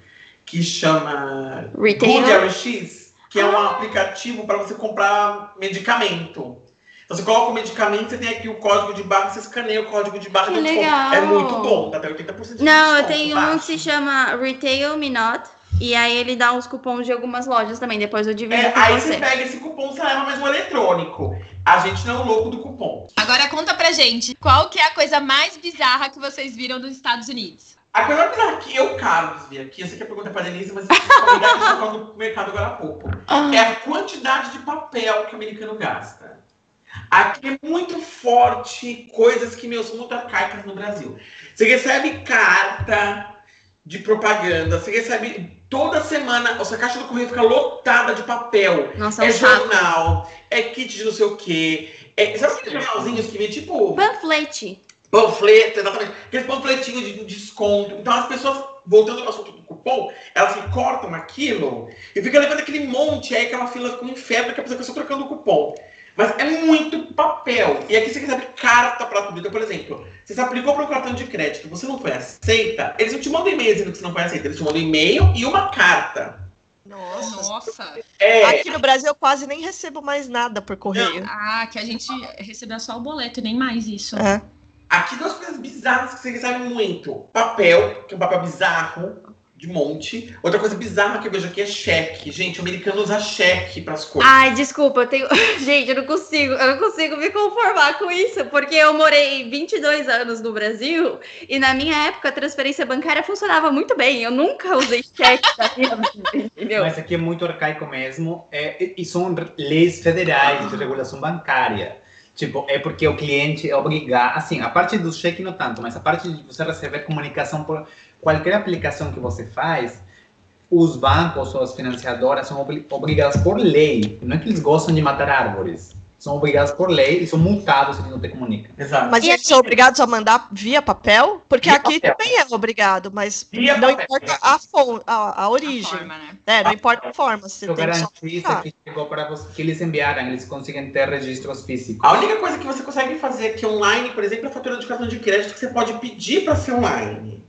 que chama Retail X, que é um ah. aplicativo para você comprar medicamento. Então você coloca o medicamento, você tem aqui o código de barra, você escaneia o código de barra. Que então, legal. é muito bom, dá até 80% de Não, eu tenho baixo. um que se chama Retail Minot. E aí ele dá uns cupons de algumas lojas também, depois eu divido é, com aí você. Aí você pega esse cupom, você leva mais um eletrônico. A gente não é o louco do cupom. Agora conta pra gente, qual que é a coisa mais bizarra que vocês viram nos Estados Unidos? A coisa mais bizarra que eu, Carlos, vi aqui, eu sei que é pergunta pra Denise, mas eu preciso no mercado agora há pouco. Ah. É a quantidade de papel que o americano gasta. Aqui é muito forte coisas que meus muito arcaicas no Brasil. Você recebe carta de propaganda, você recebe toda semana, a sua caixa do correio fica lotada de papel. Nossa, é, é jornal, é kit de não sei o quê. É, sabe aqueles jornalzinhos que vem tipo. Panflete. Panfleto, exatamente. Aqueles panfletinhos de desconto. Então as pessoas, voltando ao assunto do cupom, elas cortam aquilo e fica levando aquele monte, aí aquela fila um inferno que a pessoa fica só trocando o cupom. Mas é muito papel. E aqui você recebe carta para tudo. Então, por exemplo, você se aplicou para um cartão de crédito, você não foi aceita, eles não te mandam e-mail dizendo que você não foi aceita. Eles te mandam e-mail e uma carta. Nossa. Nossa. É... Aqui no Brasil eu quase nem recebo mais nada por correio. Não. Ah, que a gente recebeu só o boleto, nem mais isso. É. Aqui duas coisas bizarras que você recebe muito. Papel, que é um papel bizarro de monte. Outra coisa bizarra que eu vejo aqui é cheque. Gente, o americano usa cheque para as coisas. Ai, desculpa, eu tenho. [laughs] Gente, eu não consigo, eu não consigo me conformar com isso, porque eu morei 22 anos no Brasil e na minha época a transferência bancária funcionava muito bem. Eu nunca usei [laughs] cheque na minha vida, entendeu? Mas aqui é muito arcaico mesmo. É, e são leis federais de regulação bancária. Tipo, é porque o cliente é obrigado. Assim, a parte do cheque não tanto, mas a parte de você receber comunicação por qualquer aplicação que você faz, os bancos ou as financiadoras são obrigadas por lei. Não é que eles gostam de matar árvores. São obrigados por lei e são multados se eles não te comunicam. Exato. Mas eles são obrigados a mandar via papel? Porque via aqui papel. também é obrigado, mas via não papel. importa a, a, a origem. A forma, né? É, não importa a forma. Você Eu garanto que chegou para você, que eles enviaram, eles conseguem ter registros físicos. A única coisa que você consegue fazer aqui online, por exemplo, é a fatura de cartão de crédito que você pode pedir para ser online.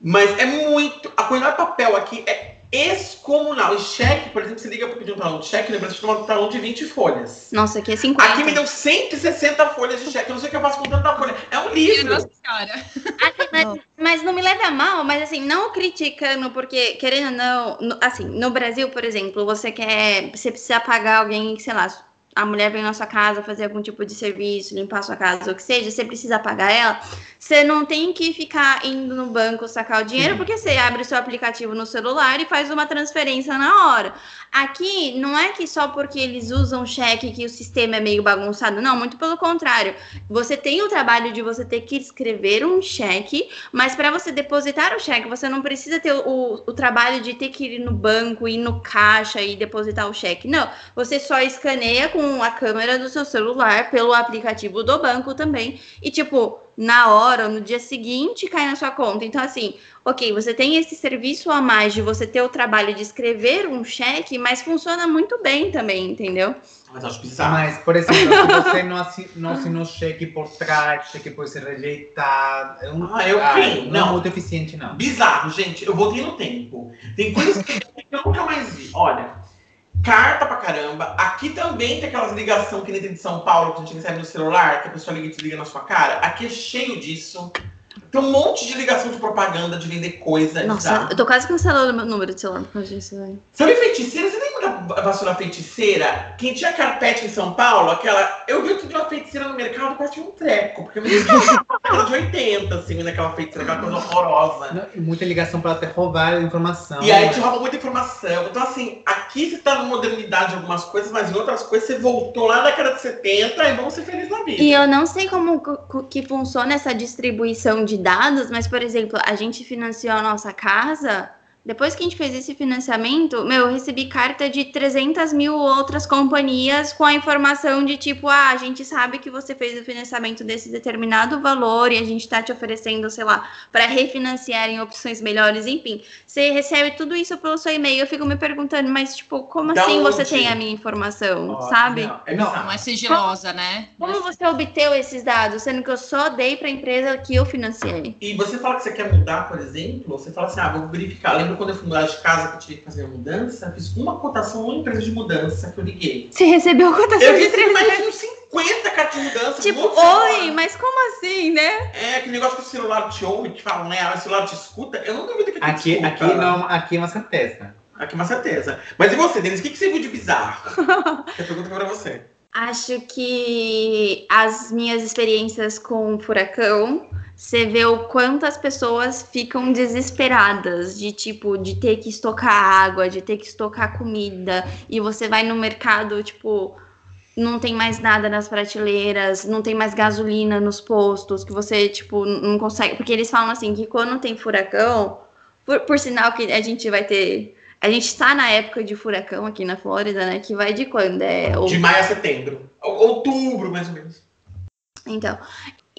Mas é muito. A quantidade de papel aqui é excomunal. E cheque, por exemplo, você liga para pedir um talão de cheque, lembra que um talão de 20 folhas. Nossa, aqui é 50. Aqui me deu 160 folhas de cheque. Eu não sei o que eu faço com tanta folha. É um livro. Nossa senhora. Assim, mas, mas, não me leve a mal, mas assim, não criticando, porque, querendo ou não, no, assim, no Brasil, por exemplo, você quer. Você precisa pagar alguém, sei lá, a mulher vem na sua casa fazer algum tipo de serviço, limpar a sua casa, ou o que seja, você precisa pagar ela, você não tem que ficar indo no banco sacar o dinheiro, porque você abre o seu aplicativo no celular e faz uma transferência na hora. Aqui, não é que só porque eles usam cheque que o sistema é meio bagunçado, não, muito pelo contrário. Você tem o trabalho de você ter que escrever um cheque, mas para você depositar o cheque, você não precisa ter o, o trabalho de ter que ir no banco, ir no caixa e depositar o cheque. Não, você só escaneia com a câmera do seu celular pelo aplicativo do banco também. E, tipo, na hora ou no dia seguinte cai na sua conta. Então, assim, ok, você tem esse serviço a mais de você ter o trabalho de escrever um cheque, mas funciona muito bem também, entendeu? Mas acho bizarro. Mas, por exemplo, se você não, não assinou cheque por trás, cheque pode ser rejeitado. É um, ah, eu ah, não, não é muito eficiente, não. Bizarro, gente. Eu voltei no tempo. Tem coisas que [laughs] eu nunca mais vi. Olha, carta pra caramba. Aqui também tem aquelas ligações que nem tem de São Paulo, que a gente recebe no celular, que a pessoa liga e desliga na sua cara. Aqui é cheio disso. Tem um monte de ligação de propaganda, de vender coisa. Nossa, eu tô quase cancelando meu número de celular por causa disso, velho. Sabe feiticeira? Você lembra da vassoura feiticeira? Quem tinha carpete em São Paulo, aquela. Eu vi outro dia uma feiticeira no mercado, quase tinha um treco. Porque eu me era de 80, assim, naquela feiticeira, aquela coisa horrorosa. Não, muita ligação para até roubar informação. E aí te rouba muita informação. Então, assim, aqui você tá na modernidade de algumas coisas, mas em outras coisas você voltou lá na década de 70 e vamos ser felizes na vida. E eu não sei como que funciona essa distribuição de dados, mas, por exemplo, a gente financiou a nossa casa depois que a gente fez esse financiamento, meu, eu recebi carta de 300 mil outras companhias com a informação de tipo, ah, a gente sabe que você fez o financiamento desse determinado valor e a gente está te oferecendo, sei lá, para refinanciar em opções melhores, enfim. Você recebe tudo isso pelo seu e-mail. Eu fico me perguntando, mas tipo, como Da assim onde? você tem a minha informação, Ó, sabe? Não, é, não, Não é sigilosa, né? Como você obteve esses dados, sendo que eu só dei para a empresa que eu financiei? E você fala que você quer mudar, por exemplo, você fala assim, ah, vou verificar. Lembra quando eu fui mudar de casa que eu tive que fazer a mudança? Eu Fiz uma cotação numa empresa de mudança que eu liguei. Você recebeu a cotação Eu de recebi 300 mais de uns 50 cartas de mudança. Tipo, oi, mas como assim, né? É, aquele negócio que o celular te ouve, que fala, né? O celular te escuta. Eu não duvido que te aqui, escuta. aqui, não, aqui é uma certeza. Aqui é uma certeza. Mas e você, Denis? O que, que você viu de bizarro? [laughs] que a pergunta foi pra você. Acho que as minhas experiências com o furacão, você vê o quanto as pessoas ficam desesperadas de tipo de ter que estocar água, de ter que estocar comida, e você vai no mercado, tipo, não tem mais nada nas prateleiras, não tem mais gasolina nos postos, que você, tipo, não consegue. Porque eles falam assim que quando tem furacão, por, por sinal que a gente vai ter. A gente está na época de furacão aqui na Flórida, né? Que vai de quando? É De maio a setembro. Ou- Outubro, mais ou menos. Então,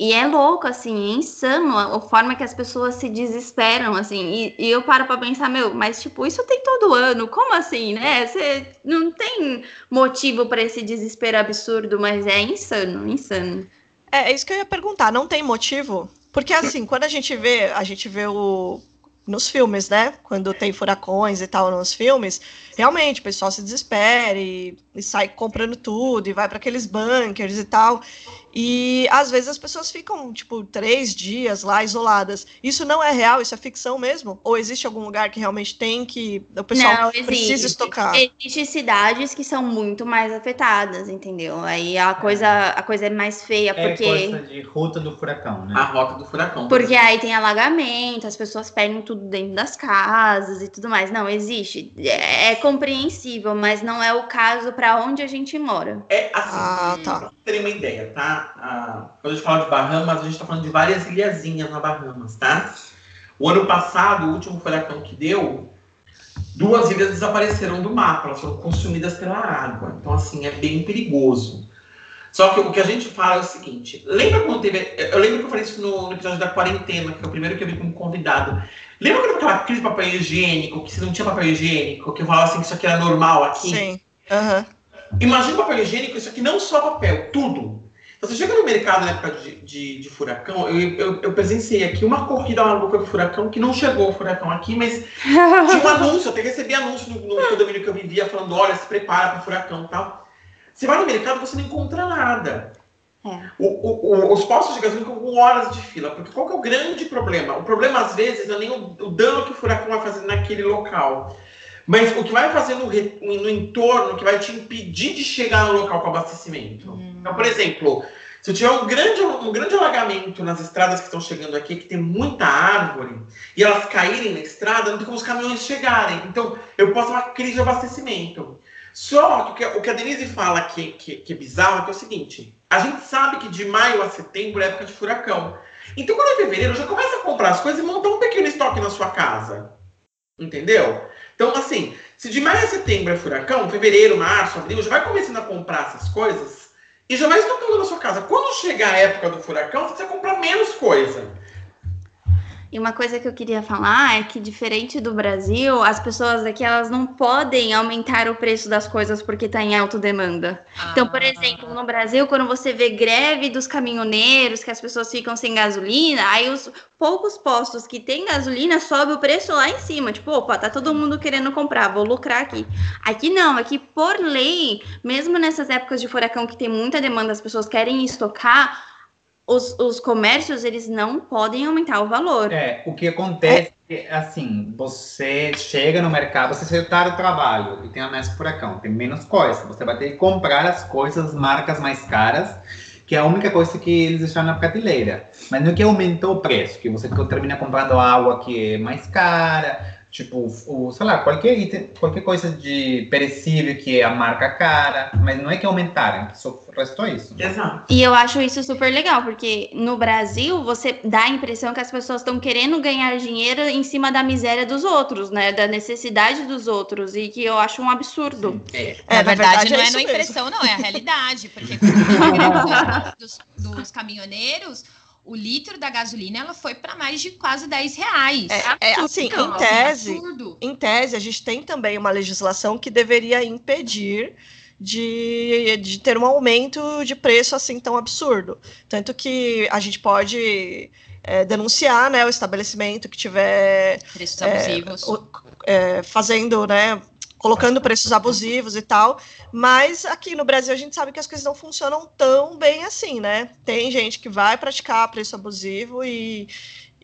e é louco, assim, é insano a, a forma que as pessoas se desesperam, assim, e, e eu paro pra pensar, meu, mas tipo, isso tem todo ano, como assim, né? Você não tem motivo pra esse desespero absurdo, mas é insano, insano. É, é isso que eu ia perguntar, não tem motivo? Porque assim, quando a gente vê, a gente vê o nos filmes, né? Quando tem furacões e tal nos filmes, realmente o pessoal se desespera e, e sai comprando tudo e vai para aqueles bunkers e tal. E às vezes as pessoas ficam, tipo, três dias lá isoladas. Isso não é real, isso é ficção mesmo? Ou existe algum lugar que realmente tem que o pessoal Não, existe. precisa estocar? Existem cidades que são muito mais afetadas, entendeu? Aí a coisa, a coisa é mais feia, É porque... coisa de ruta do furacão, né? A rota do furacão. Porque aí tem alagamento, as pessoas perdem tudo dentro das casas e tudo mais. Não, existe. É, é compreensível, mas não é o caso para onde a gente mora. É assim, Ah, tá. pra uma ideia, tá? Ah, quando a gente fala de Bahamas, a gente tá falando de várias ilhazinhas na Bahamas, tá? O ano passado, o último furacão que deu, duas ilhas desapareceram do mapa, elas foram consumidas pela água. Então, assim, é bem perigoso. Só que o que a gente fala é o seguinte: lembra quando teve. Eu lembro que eu falei isso no, no episódio da quarentena, que foi o primeiro que eu vi como convidado. Lembra quando aquela crise de papel higiênico, que se não tinha papel higiênico, que eu falava assim que isso aqui era normal aqui? Sim. Aham. Imagina o papel higiênico, isso aqui não só papel, tudo. Então, você chega no mercado na época de, de, de furacão, eu, eu, eu presenciei aqui uma corrida maluca do furacão, que não chegou o furacão aqui, mas tinha um [laughs] anúncio, eu até recebi anúncio no, no condomínio que eu vivia, falando, olha, se prepara para o furacão e tal. Você vai no mercado, você não encontra nada. É. O- o- o- os postos de gasolina ficam com horas de fila, porque qual que é o grande problema? O problema, às vezes, não é nem o, o dano que o furacão vai fazer naquele local. Mas o que vai fazer no, re- no entorno, que vai te impedir de chegar no local com abastecimento. Então, por exemplo, se eu tiver um grande, um grande alagamento nas estradas que estão chegando aqui, que tem muita árvore, e elas caírem na estrada, não tem como os caminhões chegarem. Então, eu posso ter uma crise de abastecimento. Só que o que a- o que a Denise fala que, que, que é bizarro é, que é o seguinte: a gente sabe que de maio a setembro é época de furacão. Então, quando é fevereiro, já começa a comprar as coisas e montar um pequeno estoque na sua casa. Entendeu? Então, assim, se de maio a setembro é furacão, fevereiro, março, abril, já vai começando a comprar essas coisas e já vai estocando na sua casa. Quando chegar a época do furacão, você precisa comprar menos coisa. E uma coisa que eu queria falar é que, diferente do Brasil, as pessoas aqui elas não podem aumentar o preço das coisas porque está em alta demanda. Ah. Então, por exemplo, no Brasil, quando você vê greve dos caminhoneiros, que as pessoas ficam sem gasolina, aí os poucos postos que tem gasolina sobe o preço lá em cima. Tipo, opa, tá todo mundo querendo comprar, vou lucrar aqui. Aqui não, aqui por lei, mesmo nessas épocas de furacão que tem muita demanda, as pessoas querem estocar os, os comércios eles não podem aumentar o valor. É, o que acontece é, assim, você chega no mercado, você está do trabalho e tem a mesa furacão, tem menos coisa, você vai ter que comprar as coisas, marcas mais caras, que é a única coisa que eles deixaram na prateleira. Mas não é que aumentou o preço, que você termina comprando água que é mais cara, Tipo, o, sei lá, qualquer item, qualquer coisa de perecível que é a marca cara, mas não é que aumentaram, só restou isso. Exato. E eu acho isso super legal, porque no Brasil você dá a impressão que as pessoas estão querendo ganhar dinheiro em cima da miséria dos outros, né? Da necessidade dos outros, e que eu acho um absurdo. É, é na, verdade, verdade, não é, é na impressão, não, é a realidade, porque [laughs] dos, dos caminhoneiros o litro da gasolina ela foi para mais de quase 10 reais. É, é assim, em tese, em tese, a gente tem também uma legislação que deveria impedir de, de ter um aumento de preço assim tão absurdo. Tanto que a gente pode é, denunciar né, o estabelecimento que tiver preços abusivos. É, é, fazendo né, colocando preços abusivos e tal. Mas aqui no Brasil a gente sabe que as coisas não funcionam tão bem assim, né? Tem gente que vai praticar preço abusivo e,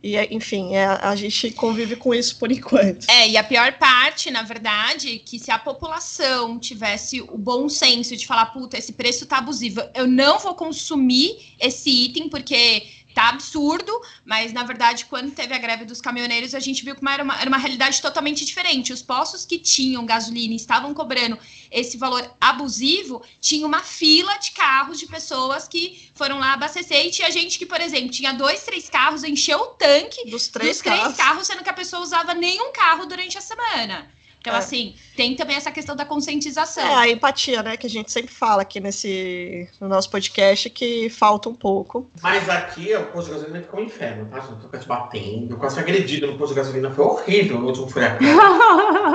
e enfim, é, a gente convive com isso por [laughs] enquanto. É, e a pior parte, na verdade, é que se a população tivesse o bom senso de falar, puta, esse preço tá abusivo, eu não vou consumir esse item porque tá absurdo, mas na verdade, quando teve a greve dos caminhoneiros, a gente viu que era uma, era uma realidade totalmente diferente. Os postos que tinham gasolina e estavam cobrando esse valor abusivo, tinha uma fila de carros de pessoas que foram lá abastecer e tinha gente que, por exemplo, tinha dois, três carros, encheu o tanque dos três, dos três carros. carros, sendo que a pessoa usava nenhum carro durante a semana. Então, é. assim, tem também essa questão da conscientização. É, a empatia, né? Que a gente sempre fala aqui nesse, no nosso podcast, que falta um pouco. Mas aqui, o posto de gasolina ficou um inferno, tá? Eu tô te batendo, eu quase agredido no posto de gasolina. Foi horrível no último furacão.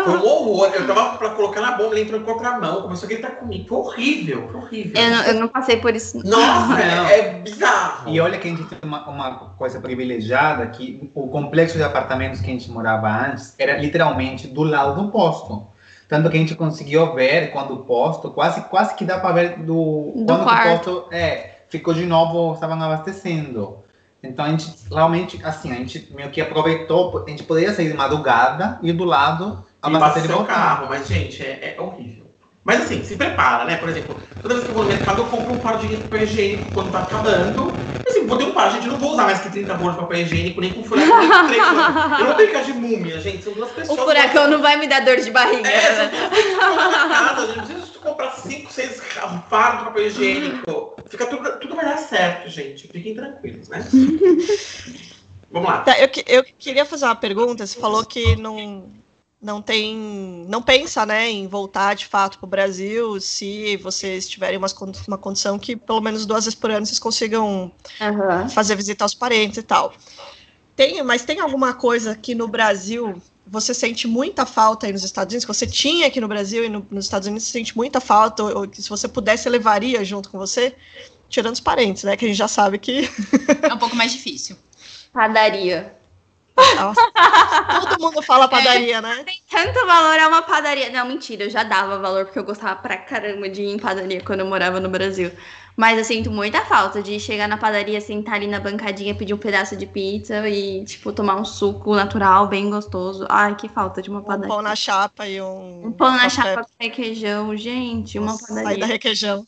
foi um horror. Eu tava pra colocar na bomba, ele entrou em contramão, começou a gritar comigo. Foi horrível, foi horrível. Eu não, eu não passei por isso. Nossa, é, é, bizarro. E olha que a gente tem uma, uma coisa privilegiada, que o complexo de apartamentos que a gente morava antes era literalmente do lado do posto. Tanto que a gente conseguiu ver quando o posto, quase, quase que dá para ver do, do quando quarto. o posto é, ficou de novo, estavam abastecendo. Então a gente realmente, assim, a gente meio que aproveitou, a gente poderia sair de madrugada e do lado abastecer o carro, mas gente, é, é horrível. Mas assim, se prepara, né? Por exemplo, toda vez que eu vou no mercado, eu compro um par de papel higiênico quando tá acabando. Assim, vou ter um par, gente, eu não vou usar mais que 30 rolos de papel higiênico, nem com furacão, nem com três. Eu não tenho de múmia, gente, são duas pessoas. O furacão não vai me dar dor de barriga. É, são duas pessoas na casa, gente. Não precisa de comprar 5, 6 pares de papel higiênico. Fica tudo, tudo vai dar certo, gente. Fiquem tranquilos, né? [laughs] Vamos lá. Tá, eu, eu queria fazer uma pergunta. Você falou que não não tem, não pensa, né, em voltar de fato para o Brasil, se vocês tiverem uma, uma condição que pelo menos duas vezes por ano vocês consigam uhum. fazer visita aos parentes e tal. Tem, mas tem alguma coisa que no Brasil você sente muita falta aí nos Estados Unidos, que você tinha aqui no Brasil e no, nos Estados Unidos você sente muita falta, ou, ou que se você pudesse, levaria junto com você, tirando os parentes, né, que a gente já sabe que... é um pouco mais difícil. Padaria. Nossa, todo mundo fala [laughs] padaria, é, né? Tem tanto valor a uma padaria. Não, mentira, eu já dava valor porque eu gostava pra caramba de ir em padaria quando eu morava no Brasil. Mas eu sinto muita falta de chegar na padaria, sentar ali na bancadinha, pedir um pedaço de pizza e, tipo, tomar um suco natural, bem gostoso. Ai, que falta de uma padaria. Um pão na chapa e um. Um pão na chapa com requeijão, gente, uma Nossa, padaria. Sai da requeijão.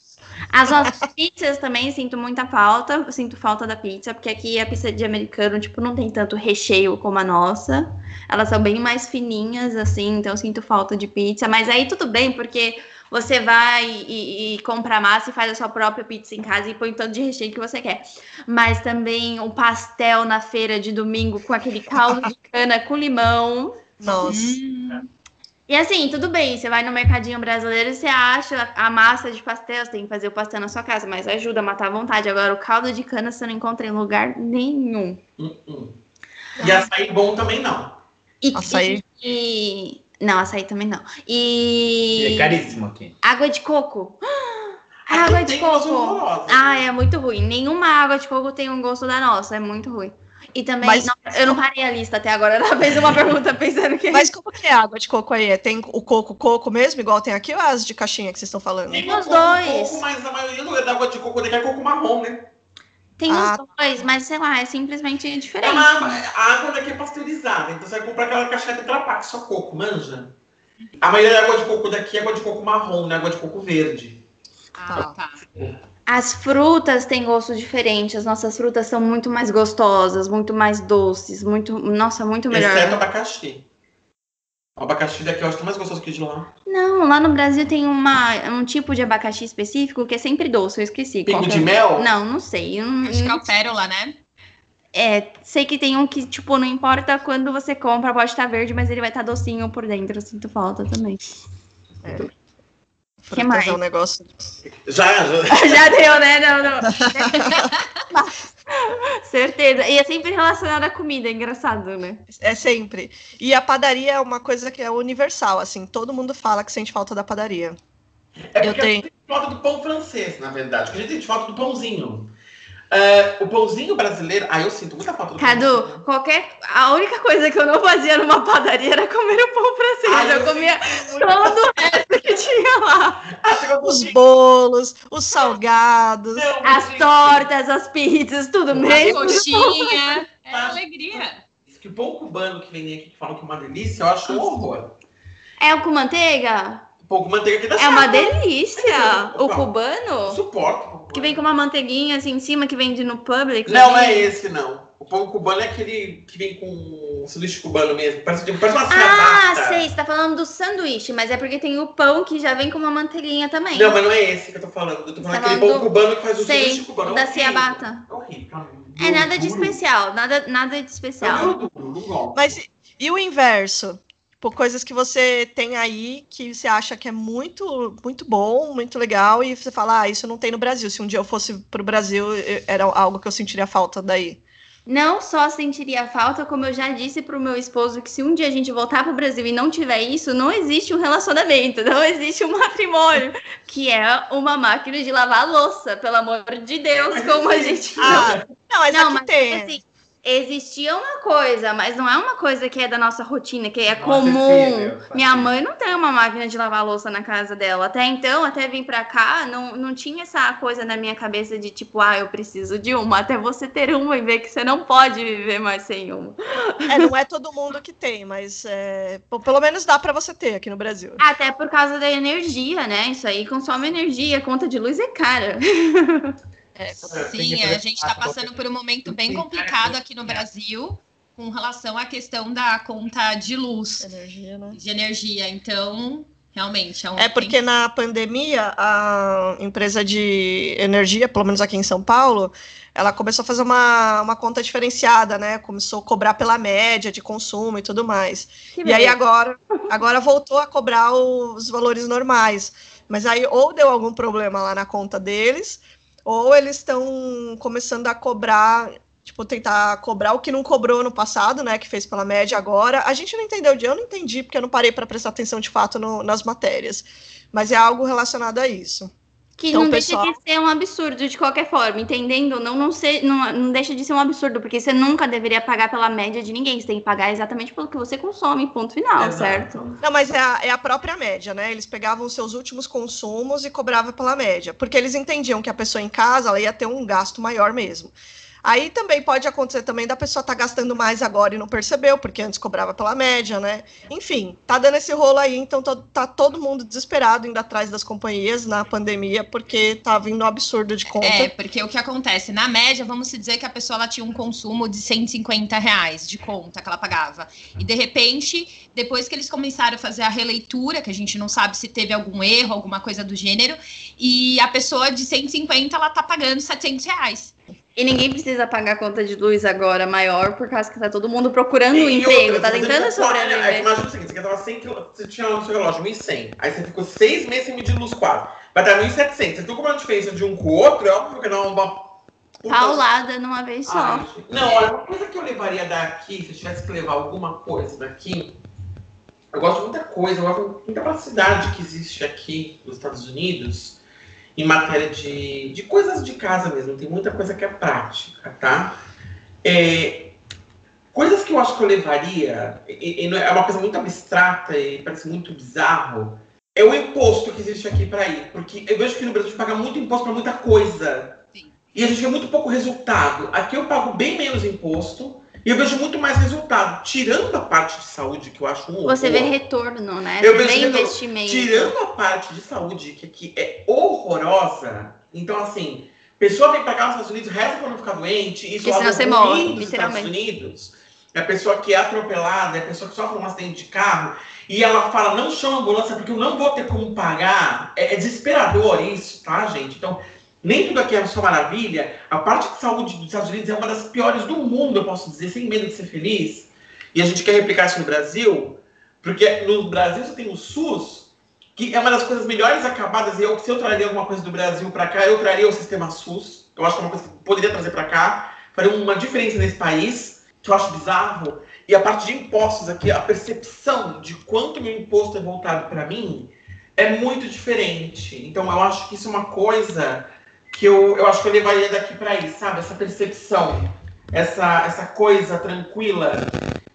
As nossas pizzas também sinto muita falta. Sinto falta da pizza, porque aqui a pizza de americano, tipo, não tem tanto recheio como a nossa. Elas são bem mais fininhas, assim, então sinto falta de pizza. Mas aí tudo bem, porque você vai e, e, compra massa e faz a sua própria pizza em casa e põe tanto de recheio que você quer. Mas também o um pastel na feira de domingo com aquele caldo de cana com limão. Nossa. Hum. E assim, tudo bem, você vai no mercadinho brasileiro e você acha a massa de pastel, você tem que fazer o pastel na sua casa, mas ajuda a matar a vontade. Agora, o caldo de cana você não encontra em lugar nenhum. Uh -uh. E açaí bom também não. E, Açaí. e- Não, açaí também não. E E. é caríssimo aqui. Água de coco. [gasps] Aqui Água de coco. Ah, é muito ruim. Nenhuma água de coco tem um gosto da nossa, é muito ruim. E também, Mas- não, eu não parei a lista até agora, [laughs] ela fez uma pergunta pensando que. Mas como que é a água de coco aí? É, Tem o coco coco mesmo, igual tem aqui, ou é as de caixinha que vocês estão falando? Tem Os dois. Coco, mas a maioria do- da água de coco daqui é coco marrom, né? Tem Ah. os dois, mas sei lá, é simplesmente É diferente. uma, a água daqui é pasteurizada, então você vai comprar aquela caixinha Tetra Pak, só coco, manja? A maioria da água de coco daqui é água de coco marrom, não é água de coco verde. Ah, tá. As frutas têm gosto diferente. As nossas frutas são muito mais gostosas, muito mais doces, muito. Nossa, muito melhor. Exceto abacaxi. O abacaxi daqui eu acho que é mais gostoso que o de lá. Não, lá no Brasil tem uma, um tipo de abacaxi específico que é sempre doce, eu esqueci. Que de é. mel? Não, não sei. eu não- Acho que é o pérola, né? É, sei que tem um que, tipo, não importa quando você compra, pode estar verde, mas ele vai estar docinho por dentro. Eu sinto falta também. Frutas mais? é um negócio. Já, já. [laughs] Já deu, né? Não, não. [laughs] Certeza. E é sempre relacionado à comida, é engraçado, né? É sempre. E a padaria é uma coisa que é universal, assim. Todo mundo fala que sente falta da padaria. É Eu porque tenho. a gente sente falta do pão francês, na verdade. A gente sente falta do pãozinho. É, o pãozinho brasileiro. Ah, eu sinto muita falta do Cadu, pãozinho. qualquer. A única coisa que eu não fazia numa padaria era comer o pão francês. Ah, eu eu comia todo o resto que [laughs] tinha lá. Ah, Os bolos, os salgados. Não, As gente, tortas, as pizzas, tudo A mesmo. coxinha. [laughs] É alegria. Que o pão cubano que vem aqui que falam que é uma delícia, eu acho um horror. É o com manteiga? O pão com manteiga aqui dá É uma certo. delícia. O Não. cubano? Suporto. Que vem com uma manteiguinha assim em cima que vende no Publix. Não, não ali. é esse, não. O pão cubano é aquele que vem com sanduíche cubano mesmo. Parece, parece uma Ah, ciabatta. sei, você tá falando do sanduíche, mas é porque tem o pão que já vem com uma manteiguinha também. Não, mas não é esse que eu tô falando. Eu tô falando Tá aquele pão do- cubano que faz o sei, sanduíche cubano. É da horrível. ciabatta. É horrível. É nada de especial, nada, nada de É especial. Mas e- o inverso? Por coisas que você tem aí que você acha que é muito, muito bom, muito legal, e você fala, ah, isso não tem no Brasil. Se um dia eu fosse pro Brasil, era algo que eu sentiria falta daí. Não só sentiria falta, como eu já disse pro meu esposo que se um dia a gente voltar pro Brasil e não tiver isso, não existe um relacionamento, [laughs] não existe um matrimônio, que é uma máquina de lavar louça, pelo amor de Deus, como a gente Ah, não, mas não, aqui mas tem. assim, existia uma coisa, mas não é uma coisa que é da nossa rotina, que é comum. Minha mãe não tem uma máquina de lavar louça na casa dela. Até então, até vir pra cá, não, não tinha essa coisa na minha cabeça de tipo, ah, eu preciso de uma. Até você ter uma e ver que você não pode viver mais sem uma. É, não é todo mundo que tem, mas é, pelo menos dá pra você ter aqui no Brasil. Até por causa da energia, né? Isso aí consome energia, conta de luz é cara. [laughs] É, sim, ter- a gente está passando por um momento bem complicado aqui no Brasil com relação à questão da conta de luz, Energia, né? de energia. Então, realmente, é um. É porque na pandemia, a empresa de energia, pelo menos aqui em São Paulo, ela começou a fazer uma, uma conta diferenciada, né? Começou a cobrar pela média de consumo e tudo mais. Que E aí beleza. agora, agora voltou a cobrar os valores normais. Mas aí ou deu algum problema lá na conta deles, ou eles estão começando a cobrar, tipo, tentar cobrar o que não cobrou no passado, né? Que fez pela média agora. A gente não entendeu de eu não entendi, porque eu não parei para prestar atenção de fato no- nas matérias. Mas é algo relacionado a isso. Que Então, não pessoal- deixa de ser um absurdo de qualquer forma, entendendo? Não, não, ser, não, não deixa de ser um absurdo, porque você nunca deveria pagar pela média de ninguém. Você tem que pagar exatamente pelo que você consome, ponto final, Exato. certo? Não, mas é a, é a própria média, né? Eles pegavam os seus últimos consumos e cobravam pela média, porque eles entendiam que a pessoa em casa ela ia ter um gasto maior mesmo. Aí também pode acontecer também da pessoa estar gastando mais agora e não percebeu, porque antes cobrava pela média, né? Enfim, tá dando esse rolo aí, então tá todo mundo desesperado indo atrás das companhias na pandemia, porque tá vindo um absurdo de conta. É, porque o que acontece? Na média, vamos dizer que a pessoa ela tinha um consumo de 150 reais de conta que ela pagava. E de repente, depois que eles começaram a fazer a releitura, que a gente não sabe se teve algum erro, alguma coisa do gênero, e a pessoa de 150 ela tá pagando 700 reais. E ninguém precisa pagar conta de luz agora maior, por causa que tá todo mundo procurando um emprego, outra, tá se tentando ficou- é, sobreviver. Imagina o seguinte, você gastava 100 quilô, você tinha no seu relógio 1.100, aí você ficou seis meses sem medir luz quase. Vai dar 1.700. Você viu como é a diferença de um com o outro? É óbvio que não é uma Paulada numa vez só. Ai, não, olha, uma coisa que eu levaria daqui, se eu tivesse que levar alguma coisa daqui, eu gosto de muita coisa, eu gosto de muita capacidade que existe aqui nos Estados Unidos em matéria de, de coisas de casa mesmo. Tem muita coisa que é prática, tá? É, coisas que eu acho que eu levaria, e, e é é uma coisa muito abstrata e parece muito bizarro, é o imposto que existe aqui para ir. Porque eu vejo que no Brasil a gente paga muito imposto para muita coisa. Sim. E a gente vê muito pouco resultado. Aqui eu pago bem menos imposto e eu vejo muito mais resultado. Tirando a parte de saúde, que eu acho um Você vê horror. retorno, né? Eu Você vejo retorno. investimento. Tirando a parte de saúde, que aqui é horrorosa. Então, assim, pessoa vem pra cá nos Estados Unidos, reza pra não ficar doente. Isso é algo você morre, nos Estados. Unidos. É a pessoa que é atropelada, é a pessoa que sofre um acidente de carro. E ela fala, não chama ambulância porque eu não vou ter como pagar. É, é desesperador isso, tá, gente? Então, nem tudo aqui é só maravilha. A parte de saúde dos Estados Unidos é uma das piores do mundo, eu posso dizer, sem medo de ser feliz. E a gente quer replicar isso no Brasil, porque no Brasil você tem o SUS, que é uma das coisas melhores acabadas. E eu, se eu traria alguma coisa do Brasil para cá, eu traria o sistema SUS. Eu acho que é uma coisa que eu poderia trazer para cá, faria uma diferença nesse país, que eu acho bizarro. E a parte de impostos aqui, a percepção de quanto meu imposto é voltado para mim é muito diferente. Então eu acho que isso é uma coisa que eu, eu acho que eu levaria daqui para aí, sabe? Essa percepção, essa, essa coisa tranquila.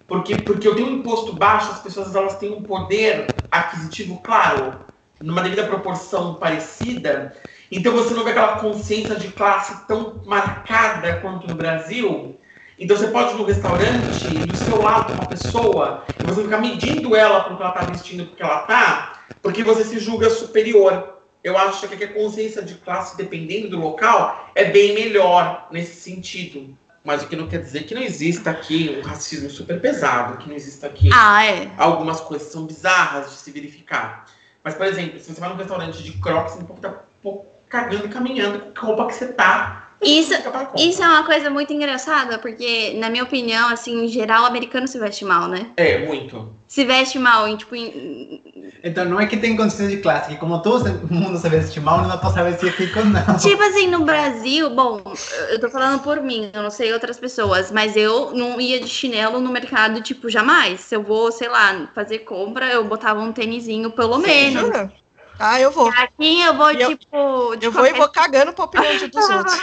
Porque, porque eu tenho um imposto baixo, as pessoas elas têm um poder aquisitivo, claro, numa devida proporção parecida. Então você não vê aquela consciência de classe tão marcada quanto no Brasil. Então você pode ir no restaurante e do seu lado uma pessoa e você ficar medindo ela porque ela está vestindo porque ela tá, porque você se julga superior. Eu acho que a consciência de classe, dependendo do local, é bem melhor nesse sentido. Mas o que não quer dizer que não exista aqui um racismo super pesado, que não exista aqui Ah, é. algumas coisas que são bizarras de se verificar. Mas, por exemplo, se você vai num restaurante de crocs, você pode estar um pouco cagando e caminhando com a roupa que você tá. Isso, Fica pra isso é uma coisa muito engraçada, porque, na minha opinião, assim, em geral, o americano se veste mal, né? É, muito. Se veste mal em, tipo, em... Então não é que tem consciência de classe, que como todo mundo se veste mal, não posso vestir rico, não. [laughs] Tipo assim, no Brasil, bom, eu tô falando por mim, eu não sei outras pessoas, mas eu não ia de chinelo no mercado, tipo, jamais. Se eu vou, sei lá, fazer compra, eu botava um tênisinho, pelo menos. Jura? Ah, eu vou. Aqui eu vou, E eu- tipo, Eu vou e vou cagando pra opinião de dos [laughs] outros.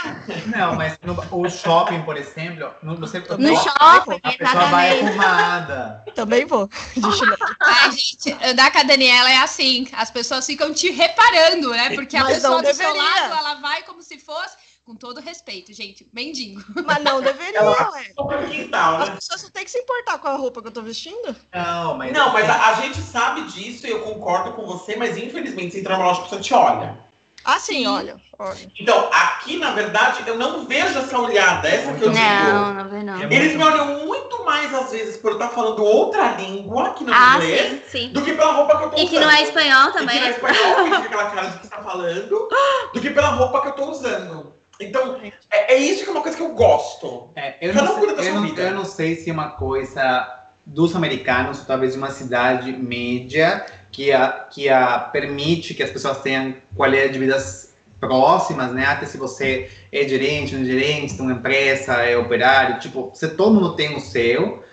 Não, mas no, o shopping, por exemplo, no, você No a shopping, pessoa vai exatamente. arrumada. Também vou. Ai, gente, andar com a Daniela é assim. As pessoas ficam te reparando, né? Porque a Mas pessoa não do seu lado, ela vai como se fosse, com todo respeito, gente, mendigo. Mas não deveria, ué. Quintal, As né? pessoas não têm que se importar com a roupa que eu tô vestindo. Não, mas. Não, mas a, a gente sabe disso e eu concordo com você, mas infelizmente você entra numa loja que você te olha. Ah, sim, Sim. olha. olha. Então, aqui, na verdade, eu não vejo essa olhada, essa que eu digo. Não, não não. É Eles me olham muito mais, às vezes, por eu estar falando outra língua que não Ah, inglês, sim, sim. do que pela roupa que eu tô E usando. que não é espanhol E que também. não é espanhol, que fica aquela cara de que está falando, do que pela roupa que eu tô usando. Então, é, é isso que é uma coisa que eu gosto. É, eu, não sei, eu, não, vida. eu não sei se é uma coisa dos americanos, talvez de uma cidade média, que a, que a permite que as pessoas tenham qualidade de vidas próximas, né? Até se você é gerente, não é gerente, tem uma empresa, é operário, tipo, se todo mundo tem o seu,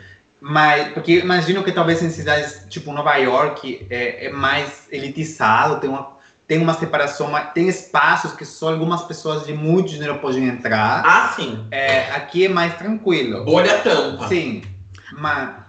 mas porque imagino que talvez em cidades tipo Nova York é, é mais elitizado, tem uma tem uma separação, mas tem espaços que só algumas pessoas de muito dinheiro podem entrar. Ah, sim. É, aqui é mais tranquilo. Bolha tampa. Sim, mas.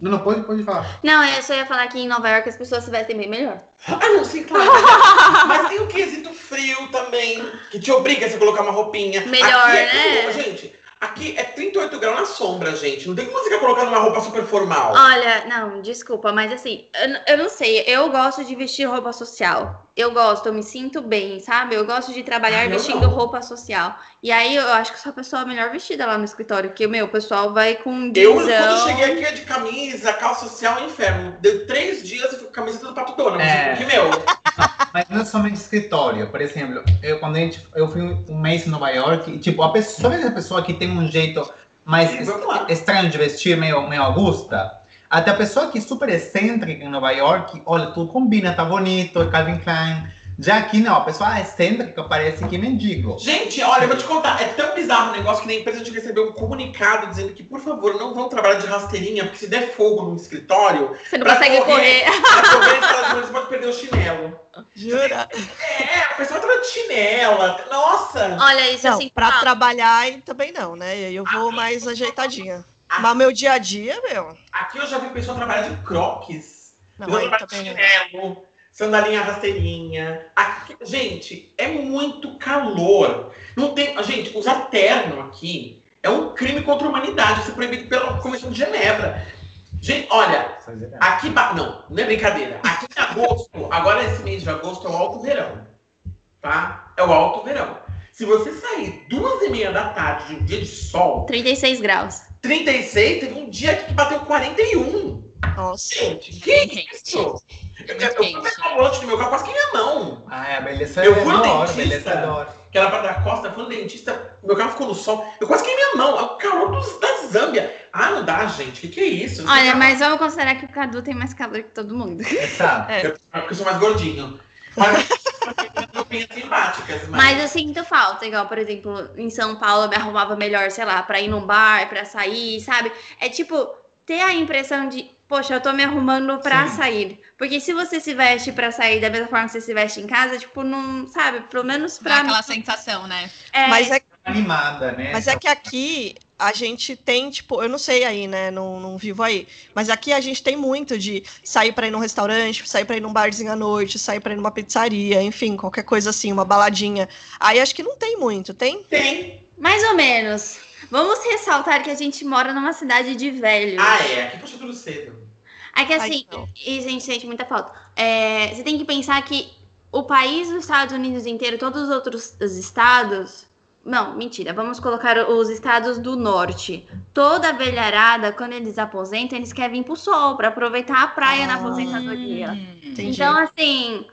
Não, não, pode, pode falar. Não, eu só ia falar que em Nova York as pessoas se vestem bem melhor. Ah, não, sim, claro. Mas, mas tem o quesito frio também, que te obriga a você colocar uma roupinha. Melhor, aqui é né? tudo- gente, aqui é 38 graus na sombra, gente. Não tem como você ficar colocando uma roupa super formal. Olha, não, desculpa, mas assim, eu, eu não sei, eu gosto de vestir roupa social. Eu gosto, eu me sinto bem, sabe? Eu gosto de trabalhar Ah, vestindo não. roupa social. E aí eu acho que sou a pessoa melhor vestida lá no escritório, porque, meu, o pessoal vai com Eu, quando eu cheguei aqui, é de camisa, calça social, é inferno. Deu três dias e fui com camiseta do Pato Donald. É. Porque, meu, Mas não é somente escritório. Por exemplo, eu, quando a gente, eu fui um mês em Nova York, e, tipo, a pessoa, a pessoa que tem um jeito mais lá. estranho de vestir, meio, meio Augusta? Até a pessoa que é super excêntrica em Nova York, olha, tudo combina, tá bonito, é Calvin Klein. Já aqui não, a pessoa é excêntrica, parece que mendigo. Gente, olha, eu vou te contar, é tão bizarro o negócio que na empresa a gente recebeu um comunicado dizendo que, por favor, não vão trabalhar de rasteirinha, porque se der fogo no escritório, Você não Pra consegue correr. pra correr de aula, você pode perder o chinelo. Jura? É, a pessoa tá de chinela. Nossa! Olha, isso Não, assim. pra ah, trabalhar também não, né? E aí eu vou mais ajeitadinha. Mas meu dia a dia, meu. Aqui eu já vi pessoa trabalhar de croques. Não, eu aí trabalho de chinelo, sandalinha rasteirinha. Aqui- gente, é muito calor. Não tem. Gente, usar terno aqui é um crime contra a humanidade. Isso é proibido pela Convenção de Genebra. Gente, olha, aqui. Não, não é brincadeira. Aqui em agosto, agora esse mês de agosto é o alto verão. Tá? É o alto verão. Se você sair duas e meia da tarde de um dia de sol, 36 graus. 36, teve um dia aqui que bateu 41. Nossa. Gente, que Gente. isso? Eu, eu, fui pegar o lanche do meu carro, quase que minha mão. Ah, é a beleza Eu é fui no dentista. beleza é. Que era pra dar costa, foi no dentista, meu carro ficou no sol. Eu quase que minha mão. É o calor dos- da Zâmbia. Ah, não dá, gente. O que, que é isso? Olha, mas vamos considerar que o Cadu tem mais calor que todo mundo. Exato. É. Eu, porque eu sou mais gordinho. Mas [laughs] eu tenho simpáticas, mas. Mas eu sinto falta, igual, por exemplo, em São Paulo eu me arrumava melhor, sei lá, pra ir num bar, pra sair, sabe? É tipo, ter a impressão de, poxa, eu tô me arrumando pra Sim. sair. Porque se você se veste pra sair da mesma forma que você se veste em casa, tipo, não, sabe? Pelo menos Dá pra aquela mim. sensação, né? É, Mas é, Animada, né? mas é que aqui a gente tem, tipo, eu não sei aí, né? Não, não vivo aí. Mas aqui a gente tem muito de sair pra ir num restaurante, sair pra ir num barzinho à noite, sair pra ir numa pizzaria, enfim, qualquer coisa assim, uma baladinha. Aí acho que não tem muito, tem? Tem. Mais ou menos. Vamos ressaltar que a gente mora numa cidade de velhos. Ah, é. Aqui puxa tudo cedo. É que Ai, assim, não. e a gente sente muita falta. É, você tem que pensar que o país dos Estados Unidos inteiro, todos os outros estados. Não, mentira. Vamos colocar os estados do norte. Toda a velharada, quando eles aposentam, eles querem vir pro sol para aproveitar a praia na Ah. aposentadoria. Hum. Entendi. Então, assim,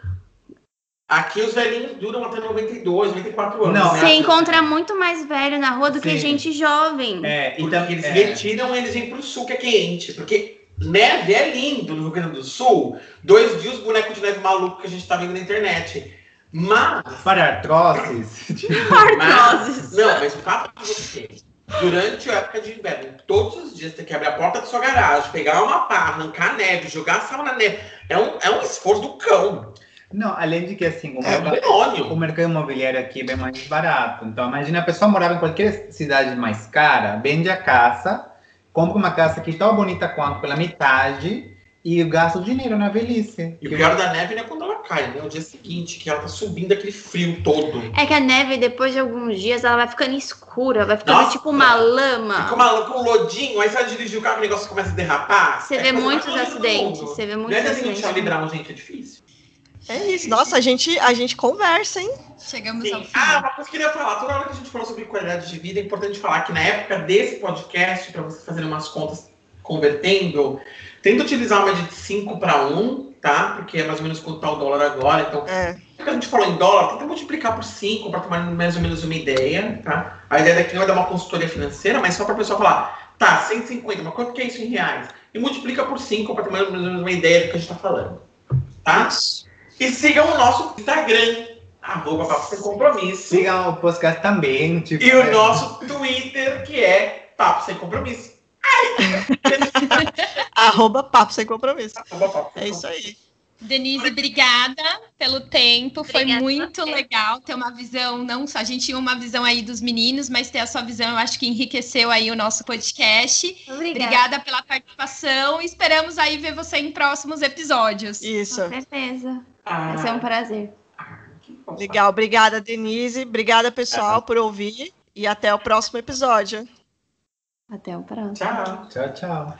Aqui os velhinhos duram até 92, 94 anos. Não, né? você encontra muito mais velho na rua do que Sim. gente jovem. É, então, eles é, retiram, eles vêm pro sul, que é quente. Porque neve é lindo no Rio Grande do Sul. Dois dias bonecos de neve maluco que a gente tá vendo na internet. Mas. para artroses. [laughs] mas não, mas o fato de você, durante a época de inverno, todos os dias ter que abrir a porta da sua garagem, pegar uma pá, arrancar a neve, jogar sal na neve, é um, é um esforço do cão. Não, além de que assim, o É mercado, o mercado imobiliário aqui é bem mais barato. Então, imagina a pessoa morava em qualquer cidade mais cara, vende a casa, compra uma casa que tão bonita quanto pela metade e gasta o dinheiro na velhice. E o pior da neve não é quando ela cai, né? O dia seguinte, que ela tá subindo aquele frio todo. É que a neve, depois de alguns dias, ela vai ficando escura, vai ficando Nossa. tipo uma lama. Fica uma, com um lodinho, aí você vai dirigir o carro, o negócio começa a derrapar. Você É vê muitos acidentes. Você vê Não muitos é assim, acidentes. Charlie Brown, gente, é difícil. É isso. Nossa, a gente, a gente conversa, hein? Chegamos ao Sim. fim. Ah, uma coisa que eu queria falar. Toda hora que a gente falou sobre qualidade de vida, é importante falar que na época desse podcast, para você fazer umas contas convertendo, tenta utilizar uma de 5 para 1, tá? Porque é mais ou menos quanto tá o dólar agora. Então, É. a gente falou em dólar, tenta multiplicar por 5 para tomar mais ou menos uma ideia, tá? A ideia daqui não é dar uma consultoria financeira, mas só para a pessoa falar, tá, 150, mas quanto que é isso em reais? E multiplica por 5 para ter mais ou menos uma ideia do que a gente está falando, tá? E sigam o nosso Instagram, arroba Papo Sem Compromisso. Sigam o podcast também. Tipo, E o é, nosso Twitter, que é Papo Sem Compromisso. [laughs] Arroba papo sem compromisso. Arroba Papo Sem É isso aí. Denise, obrigada pelo tempo. Foi Obrigada a muito legal ter uma visão, não só a gente tinha uma visão aí dos meninos, mas ter a sua visão, eu acho que enriqueceu aí o nosso podcast. Obrigada. Obrigada pela participação. Esperamos aí ver você em próximos episódios. Isso. Com certeza. Ah, Vai ser um prazer. bom. Legal. Obrigada, Denise. Obrigada, pessoal, por ouvir. E até o próximo episódio. Até o próximo. Tchau. Tchau, tchau.